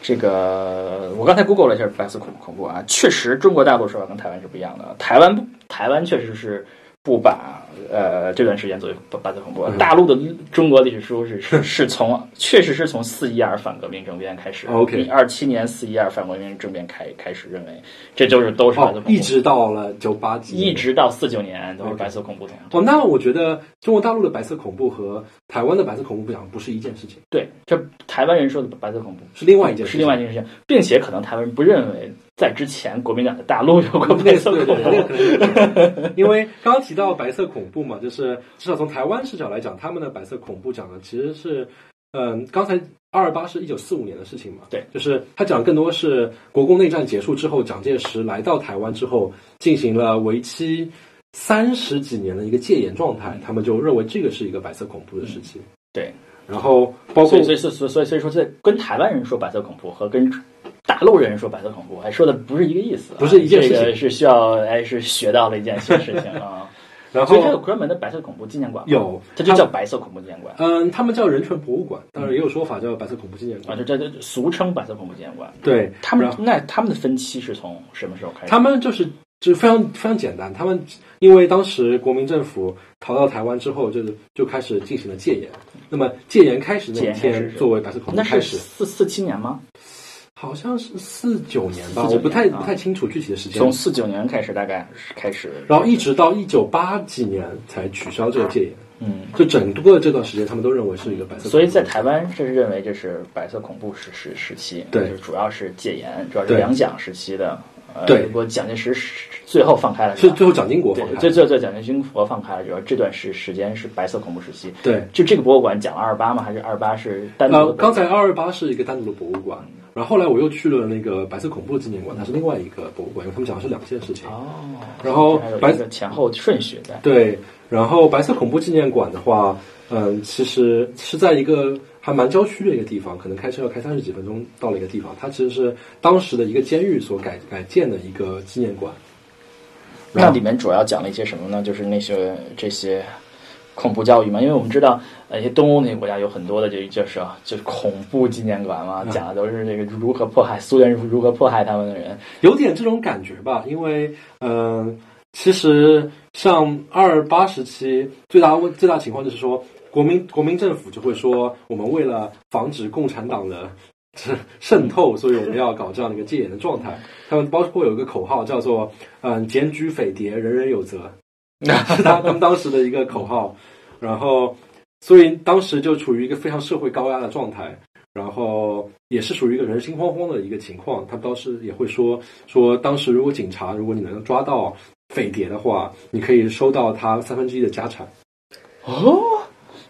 这个我刚才 Google 了一下白色恐恐怖啊，确实中国大陆说法跟台湾是不一样的。台湾，台湾确实是不把。呃，这段时间作为白色恐怖，大陆的中国历史书是是是从确实是从四一二反革命政变开始，OK，二七年四一二反革命政变开开始认为这就是都是白色恐怖，一直到了九八几，一直到四九年都是白色恐怖。哦，那我觉得中国大陆的白色恐怖和台湾的白色恐怖不讲不是一件事情。对，这台湾人说的白色恐怖是另外一件事，是另外一件事情，并且可能台湾人不认为。在之前，国民党的大陆有过白色恐怖，因为刚刚提到白色恐怖嘛，就是至少从台湾视角来讲，他们的白色恐怖讲的其实是，嗯，刚才二二八是一九四五年的事情嘛，对，就是他讲更多是国共内战结束之后，蒋介石来到台湾之后，进行了为期三十几年的一个戒严状态，他们就认为这个是一个白色恐怖的时期，对，然后包括所以所以所以所以所以说，这跟台湾人说白色恐怖和跟。大陆人说白色恐怖，还说的不是一个意思，不是一件事情，是需要哎是学到了一件新事情啊。<laughs> 然后它有专门的白色恐怖纪念馆，有，它就叫白色恐怖纪念馆。嗯，他们叫人权博物馆，当然也有说法叫白色恐怖纪念馆啊，就这这俗称白色恐怖纪念馆。对他们，那他们的分期是从什么时候开始？他们就是就是非常非常简单，他们因为当时国民政府逃到台湾之后，就是就开始进行了戒严。那么戒严开始那一天作为白色恐怖开始，四四七年吗？好像是四九年吧，我不太不太清楚具体的时间。从四九年开始，大概开始，然后一直到一九八几年才取消这个戒严。嗯，就整个这段时间，他们都认为是一个白色。所以在台湾，这是认为这是白色恐怖时时时期。对，主要是戒严，主要是两蒋时期的呃对不过蒋介石是最后放开了，吧是最后蒋经国放对，开最最最蒋经国放开了主要，这段时时间是白色恐怖时期。对。就这个博物馆讲了二八吗？还是二八是单独刚才二二八是一个单独的博物馆，然后后来我又去了那个白色恐怖纪念馆，它是另外一个博物馆，因为他们讲的是两件事情。哦，然后白色前后顺序在。对，然后白色恐怖纪念馆的话，嗯，其实是在一个还蛮郊区的一个地方，可能开车要开三十几分钟到了一个地方。它其实是当时的一个监狱所改改建的一个纪念馆。那里面主要讲了一些什么呢？就是那些这些恐怖教育嘛，因为我们知道，呃，一些东欧那些国家有很多的这就是啊就是恐怖纪念馆嘛，嗯讲的都是这个如何迫害苏联如何迫害他们的人。有点这种感觉吧，因为嗯、呃其实像二八时期最大问最大情况就是说，国民国民政府就会说，我们为了防止共产党的渗透，所以我们要搞这样的一个戒严的状态。他们包括有一个口号叫做“嗯、检举匪谍，人人有责”，是 <laughs> 他他们当时的一个口号。然后，所以当时就处于一个非常社会高压的状态。然后也是属于一个人心惶惶的一个情况。他们当时也会说说，当时如果警察如果你能抓到匪谍的话，你可以收到他三分之一的家产。哦，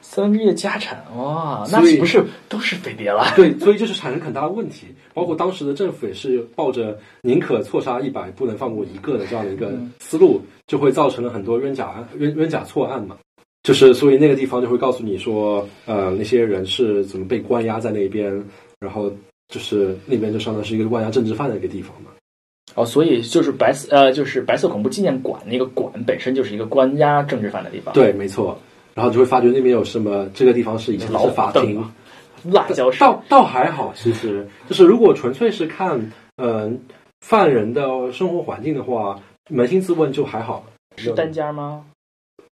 三分之一的家产哇，那岂不是都是匪谍了？对，所以就是产生很大的问题。包括当时的政府也是抱着宁可错杀一百，不能放过一个的这样的一个思路，就会造成了很多冤假案、冤冤假错案嘛。就是所以那个地方就会告诉你说，呃，那些人是怎么被关押在那边，然后就是那边就相当于是一个关押政治犯的一个地方嘛。哦，所以就是白色呃，就是白色恐怖纪念馆那个馆本身就是一个关押政治犯的地方。，对，没错。然后就会发觉那边有什么，这个地方是以前老是法庭辣椒水。倒倒还好，其实就是如果纯粹是看嗯、呃犯人的生活环境的话，扪心自问就还好。是单间吗？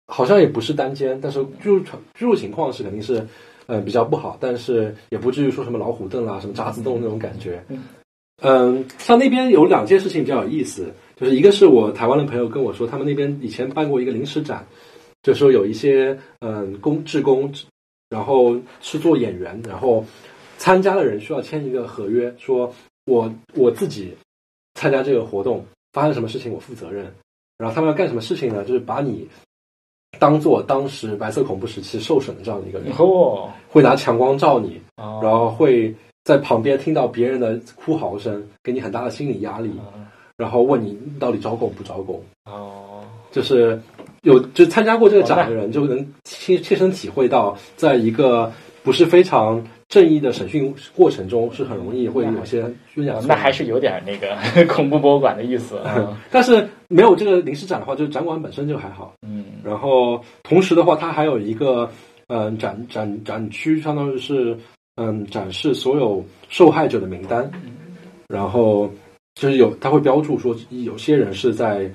好像也不是单间，但是居住居住情况是肯定是呃比较不好，但是也不至于说什么老虎凳啦、什么渣滓洞那种感觉。嗯嗯，像那边有两件事情比较有意思，就是一个是我台湾的朋友跟我说，他们那边以前办过一个临时展，就说有一些嗯工志工，然后是做演员，然后参加的人需要签一个合约，说我我自己参加这个活动发生什么事情我负责任，然后他们要干什么事情呢？就是把你当做当时白色恐怖时期受审的这样的一个人，哦，会拿强光照你，哦。然后会在旁边听到别人的哭嚎声，给你很大的心理压力，然后问你到底招供不招供。哦，就是有就参加过这个展的人，就能切切身体会到，在一个不是非常正义的审讯过程中，是很容易会有些冤假。那还是有点那个 <laughs> 恐怖博物馆的意思啊。但是没有这个临时展的话，就展馆本身就还好。嗯，然后同时的话，它还有一个嗯、呃展展展区，相当于是嗯展示所有受害者的名单，然后就是有它会标注说有些人是在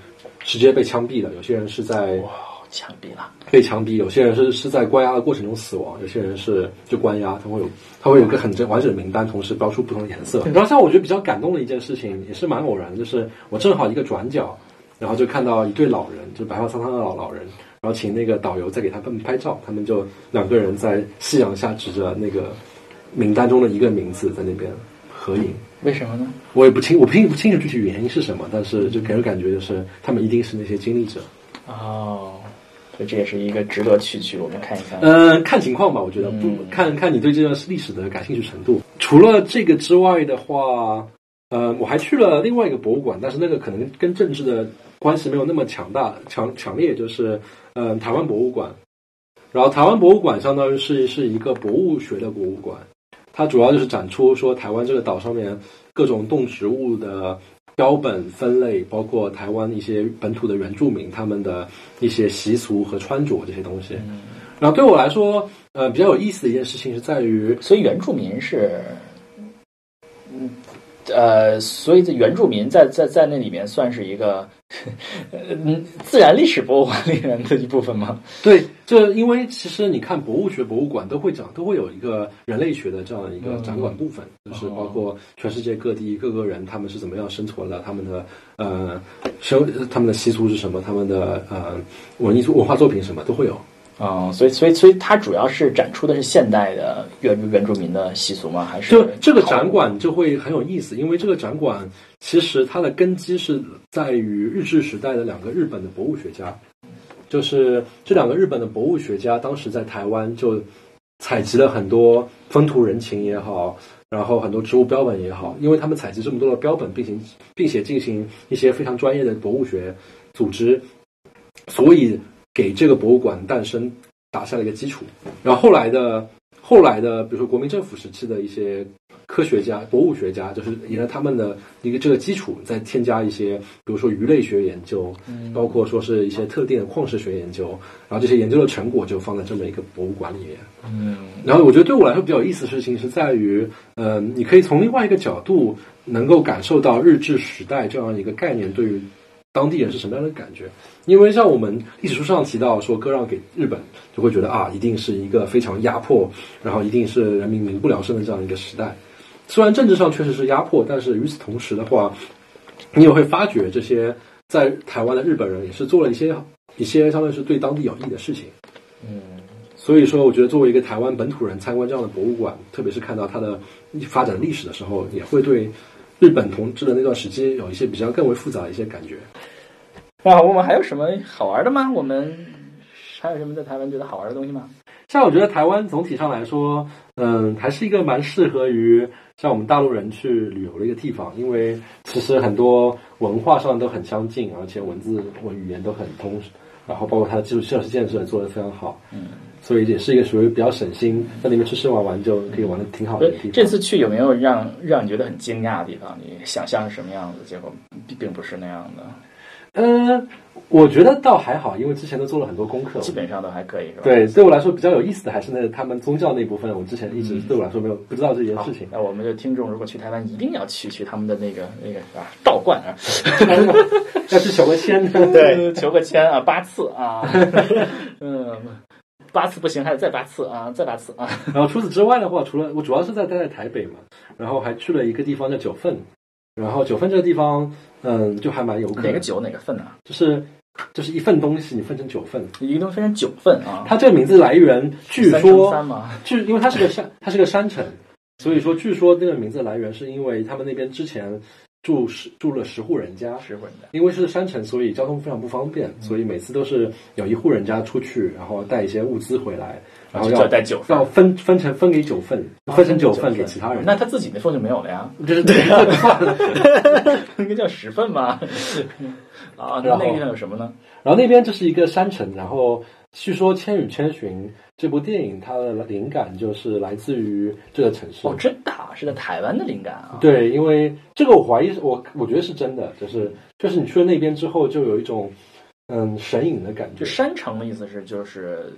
直接被枪毙的，有些人是在哇，枪毙了。被枪毙，有些人是是在关押的过程中死亡，有些人是就关押，他会有他会有一个很整完整的名单，同时标出不同的颜色。然后像我觉得比较感动的一件事情，也是蛮偶然的，就是我正好一个转角，然后就看到一对老人，就白发苍苍的老老人，然后请那个导游在给他们拍照，他们就两个人在夕阳下指着那个名单中的一个名字在那边合影。为什么呢？我也不清，我不清不清楚具体原因是什么，但是就给人感觉就是他们一定是那些经历者。哦，所以这也是一个值得去去我们看一看。嗯，看情况吧，我觉得不嗯看看你对这段历史的感兴趣程度。除了这个之外的话，呃，我还去了另外一个博物馆，但是那个可能跟政治的关系没有那么强大、强强烈，就是嗯、呃台湾博物馆。然后台湾博物馆相当于是是一个博物学的博物馆，它主要就是展出说台湾这个岛上面各种动植物的标本分类，包括台湾一些本土的原住民他们的一些习俗和穿着这些东西。然后对我来说，呃，比较有意思的一件事情是在于，所以原住民是，嗯，呃，所以这原住民在在在那里面算是一个，<laughs> 嗯，自然历史博物馆里面的一部分吗？对，这因为其实你看博物学博物馆都会讲，都会有一个人类学的这样一个展馆部分，就是包括全世界各地各个人他们是怎么样生存的，他们的呃生他们的习俗是什么，他们的呃文艺作文化作品什么都会有。哦，所以所以所以它主要是展出的是现代的原原住民的习俗吗？还是就这个展馆就会很有意思，因为这个展馆其实它的根基是在于日治时代的两个日本的博物学家，就是这两个日本的博物学家当时在台湾就采集了很多风土人情也好，然后很多植物标本也好，因为他们采集这么多的标本，并行并且进行一些非常专业的博物学组织，所以给这个博物馆诞生打下了一个基础。然后后来的后来的，比如说国民政府时期的一些科学家、博物学家，就是沿着他们的一个这个基础，再添加一些，比如说鱼类学研究，包括说是一些特定的矿石学研究，然后这些研究的成果就放在这么一个博物馆里面。嗯然后我觉得对我来说比较有意思的事情是在于，呃，你可以从另外一个角度能够感受到日治时代这样一个概念对于当地人是什么样的感觉。因为像我们历史书上提到说割让给日本，就会觉得啊，一定是一个非常压迫，然后一定是人民民不聊生的这样一个时代。虽然政治上确实是压迫，但是与此同时的话，你也会发觉这些在台湾的日本人也是做了一些一些相当于是对当地有益的事情。嗯所以说，我觉得作为一个台湾本土人参观这样的博物馆，特别是看到它的发展历史的时候，也会对日本统治的那段时期有一些比较更为复杂的一些感觉。啊，我们还有什么好玩的吗？我们还有什么在台湾觉得好玩的东西吗？像我觉得台湾总体上来说，嗯，还是一个蛮适合于像我们大陆人去旅游的一个地方，因为其实很多文化上都很相近，而且文字文语言都很通，然后包括它的基础设施建设做得非常好，嗯，所以也是一个属于比较省心，在里面吃吃玩玩就可以玩的挺好的地方。这次去有没有让让你觉得很惊讶的地方？你想象是什么样子，结果并并不是那样的，嗯，我觉得倒还好，因为之前都做了很多功课。基本上都还可以，是吧？对，对我来说比较有意思的还是那他们宗教那部分，我之前一直对我来说没有不知道这件事情。那我们的听众如果去台湾，一定要去去他们的那个那个啊道观啊，要去求个签。对，求个签啊，八次啊，嗯，八次不行，还得再八次啊，再八次啊。<laughs> 然后除此之外的话，除了我主要是在待在台北嘛，然后还去了一个地方叫九份，然后九份这个地方，嗯，就还蛮游客的，哪个九哪个份啊？就是就是一份东西你分成九份，一个东西分成九份啊。它这个名字来源据说？据因为它是个山，它是个山城，所以说据说这个名字来源是因为他们那边之前住十住了十户人家，十户人家。因为是山城，所以交通非常不方便，所以每次都是有一户人家出去，然后带一些物资回来，然后要带九份要分分成分给九份，分成九份给其他人。那他自己那份就没有了呀？就 <laughs> 是对啊，算了。<laughs> 那个叫十份吧？<laughs> 啊，那那个地方有什么呢？然后那边就是一个山城，然后据说《千与千寻》这部电影它的灵感就是来自于这个城市。哦，真的啊是在台湾的灵感啊。对，因为这个我怀疑是，我我觉得是真的，就是就是你去了那边之后，就有一种嗯神隐的感觉就。山城的意思是就是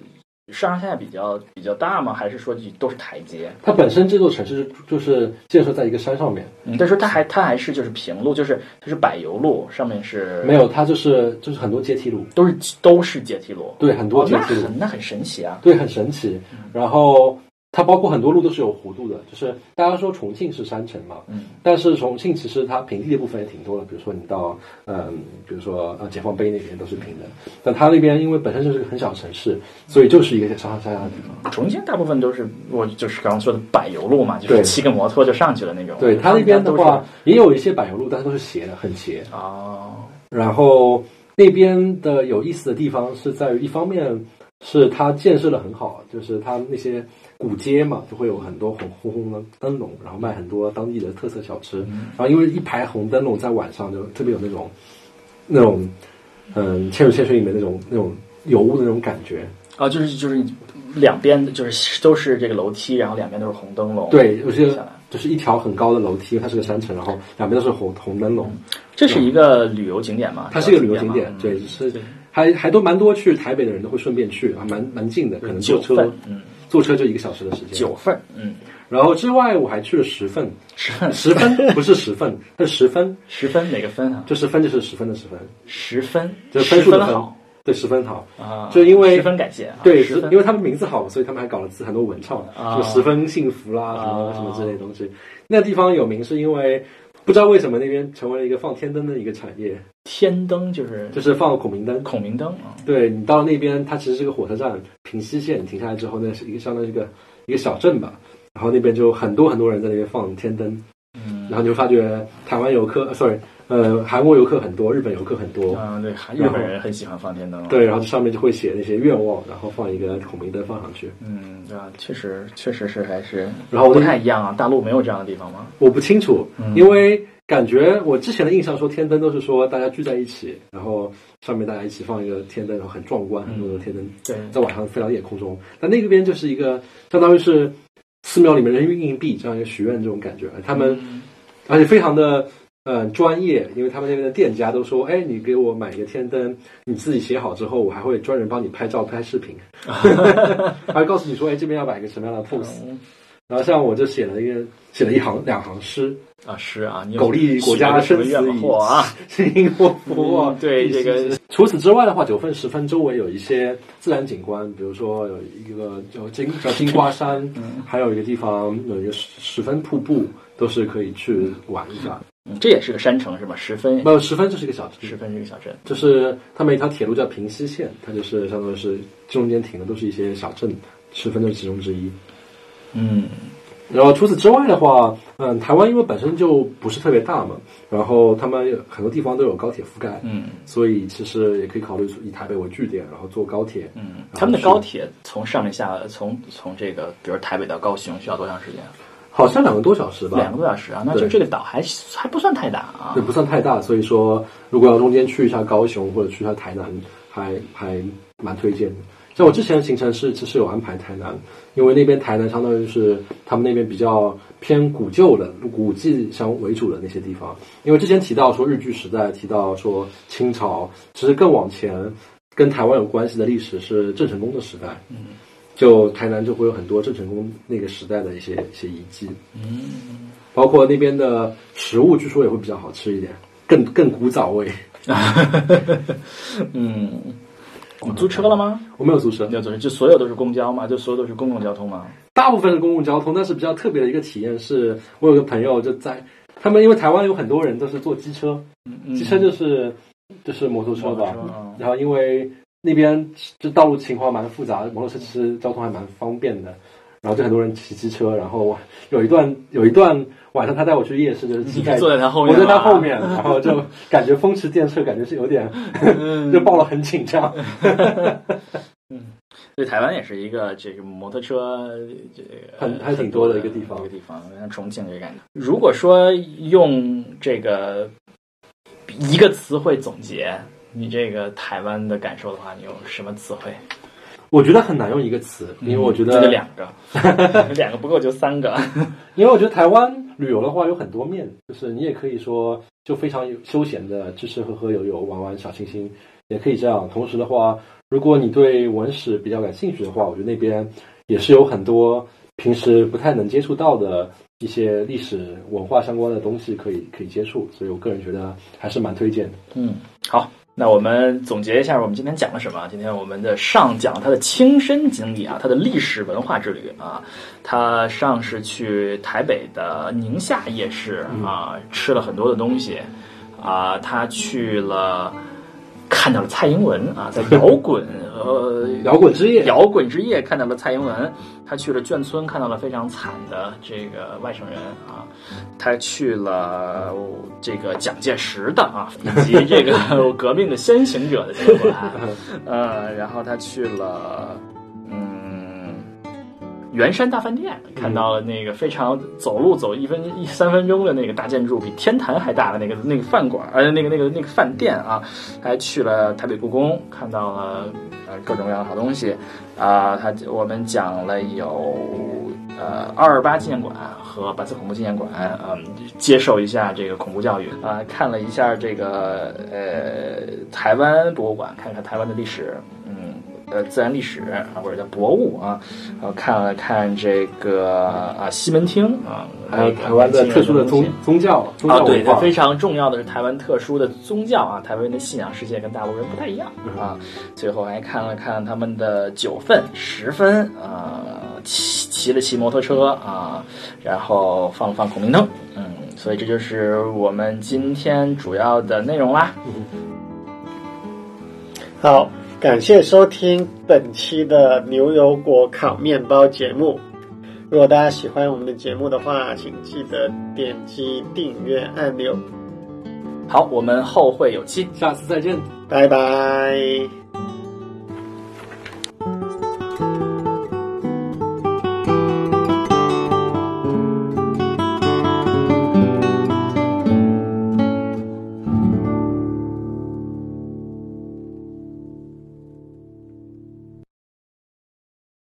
上上下下比较比较大吗？还是说都是台阶？它本身这座城市就是建设在一个山上面，嗯，但是它还它还是就是平路，就是它是柏油路，上面是没有，它就是就是很多阶梯路，都是都是阶梯路。对，很多阶梯路，很那很神奇啊。对，很神奇。然后它包括很多路都是有弧度的，就是大家说重庆是山城嘛，嗯，但是重庆其实它平地的部分也挺多的，比如说你到嗯，比如说呃解放碑那边都是平的，但它那边因为本身就是个很小的城市，所以就是一个上上下下的地方。重庆大部分都是我就是刚刚说的柏油路嘛，就是对骑个摩托就上去了那种。对，它那边的话也有一些柏油路，但是都是斜的，很斜。哦，然后那边的有意思的地方是在于，一方面是它建设的很好，就是它那些古街嘛，就会有很多红红红的灯笼，然后卖很多当地的特色小吃。然后因为一排红灯笼在晚上就特别有那种那种嗯《千与千寻》里面那种那种油污的那种感觉。啊，就是就是两边就是都是这个楼梯，然后两边都是红灯笼。对，有些就是一条很高的楼梯，它是个山城，然后两边都是红红灯笼。这是一个旅游景点嘛？它是一个旅游景点吗，对，嗯是还还都蛮多去台北的人都会顺便去，还蛮蛮近的，可能坐车，嗯，坐车就一个小时的时间。九份，嗯，然后之外我还去了十份，十份。十分？不是十份，<laughs> 是十分，十分哪个分啊？就是分就是十分的十分，十分，就是分数的分。对，十分好。啊，就因为十分感谢啊，对，十分。是因为他们名字好，所以他们还搞了字很多文创，啊。就十分幸福啦，什么啊什么之类的东西。那地方有名是因为不知道为什么那边成为了一个放天灯的一个产业，天灯，就是就是放孔明灯。孔明灯啊。对你到那边，它其实是个火车站，平西线停下来之后，那是一个相当于一个一个小镇吧。然后那边就很多很多人在那边放天灯，嗯，然后你就发觉台湾游客，sorry，呃，韩国游客很多，日本游客很多，嗯，对，日本人很喜欢放天灯，对，然后上面就会写那些愿望，然后放一个孔明灯放上去，嗯，对吧？确实，确实是还是，然后不太一样啊，大陆没有这样的地方吗？我不清楚，因为感觉我之前的印象说天灯都是说大家聚在一起，然后上面大家一起放一个天灯，然后很壮观，很多的天灯，对，在晚上飞到夜空中，但那个边就是一个相当于是。寺庙里面人民硬币这样一个许愿这种感觉，他们而且非常的嗯专业，因为他们那边的店家都说，哎，你给我买一个天灯，你自己写好之后，我还会专人帮你拍照拍视频，<laughs> 还会告诉你说，哎，这边要摆一个什么样的 pose。然后像我就写了一个写了一行两行诗啊是啊，你苟利国家生死以 <laughs> 啊，因祸福祸。对这个，除此之外的话，九份十分周围有一些自然景观，比如说有一个叫金叫金瓜山，还有一个地方有一个十分瀑布，都是可以去玩一下。嗯，这也是个山城是吧？十分没有十分就是一个小镇，十分是一个小镇，就是他们一条铁路叫平西线，它就是相当于是中间停的都是一些小镇，十分的其中之一。嗯，然后除此之外的话，嗯，台湾因为本身就不是特别大嘛，然后他们很多地方都有高铁覆盖，嗯，所以其实也可以考虑以台北为据点，然后坐高铁。嗯，他们的高铁从上面下，从从这个，比如台北到高雄需要多长时间？好像两个多小时吧。两个多小时啊，那就这个岛还还不算太大啊。对，不算太大，所以说如果要中间去一下高雄或者去一下台南，还还蛮推荐的。像我之前的行程是，其实有安排台南，因为那边台南相当于是他们那边比较偏古旧的古迹相为主的那些地方。因为之前提到说日据时代，提到说清朝，其实更往前跟台湾有关系的历史是郑成功的时代。嗯，就台南就会有很多郑成功那个时代的一些一些遗迹。嗯，包括那边的食物，据说也会比较好吃一点，更更古早味。<laughs> 嗯。你租车了吗？我没有租车，没有租车，就所有都是公交嘛，就所有都是公共交通嘛。大部分是公共交通，但是比较特别的一个体验是，我有个朋友就在他们，因为台湾有很多人都是坐机车，机车就是就是摩托车吧。然后因为那边就道路情况蛮复杂，摩托车其实交通还蛮方便的。然后就很多人骑机车，然后有一段有一段晚上他带我去夜市，就是坐在他后面，我在他后面，然后就感觉风驰电掣，感觉是有点 <laughs> 就抱了很紧张。<laughs> 嗯，对台湾也是一个这个摩托车这个很还挺多的一个地方，一个地方像重庆这感觉。如果说用这个一个词汇总结你这个台湾的感受的话，你有什么词汇？我觉得很难用一个词，因为我觉得两个，<laughs> 两个不够就三个。因为我觉得台湾旅游的话有很多面，就是你也可以说就非常休闲的吃吃喝喝游游玩玩小清新，也可以这样。同时的话，如果你对文史比较感兴趣的话，我觉得那边也是有很多平时不太能接触到的一些历史文化相关的东西可以可以接触，所以我个人觉得还是蛮推荐的。嗯，好。那我们总结一下，我们今天讲了什么？今天我们的上讲他的亲身经历啊，他的历史文化之旅啊，他上是去台北的宁夏夜市啊，吃了很多的东西啊，他去了。看到了蔡英文啊，在 <laughs> 摇滚呃摇滚之夜，摇滚之夜看到了蔡英文。他去了眷村，看到了非常惨的这个外省人啊。他去了这个蒋介石的啊，以及这个 <laughs> 革命的先行者的这个 <laughs> 呃，然后他去了。圆山大饭店看到了那个非常走路走一分一三分钟的那个大建筑，比天坛还大的那个那个饭馆，呃，那个那个那个饭店啊，还去了台北故宫，看到了呃各种各样的好东西啊。他我们讲了有呃二二八纪念馆和白色恐怖纪念馆，嗯，接受一下这个恐怖教育啊，看了一下这个呃台湾博物馆，看看台湾的历史，嗯。呃，自然历史啊，或者叫博物啊，然后看了看这个啊西门町啊，还有台湾的特殊的宗宗教啊，对，非常重要的是台湾特殊的宗教啊，台湾人的信仰世界跟大陆人不太一样啊。最后还看了看他们的九份、十分啊，骑骑了骑摩托车啊，然后放了放孔明灯，嗯。所以这就是我们今天主要的内容啦。好，感谢收听本期的牛油果烤面包节目。如果大家喜欢我们的节目的话，请记得点击订阅按钮。好，我们后会有期。下次再见。拜拜。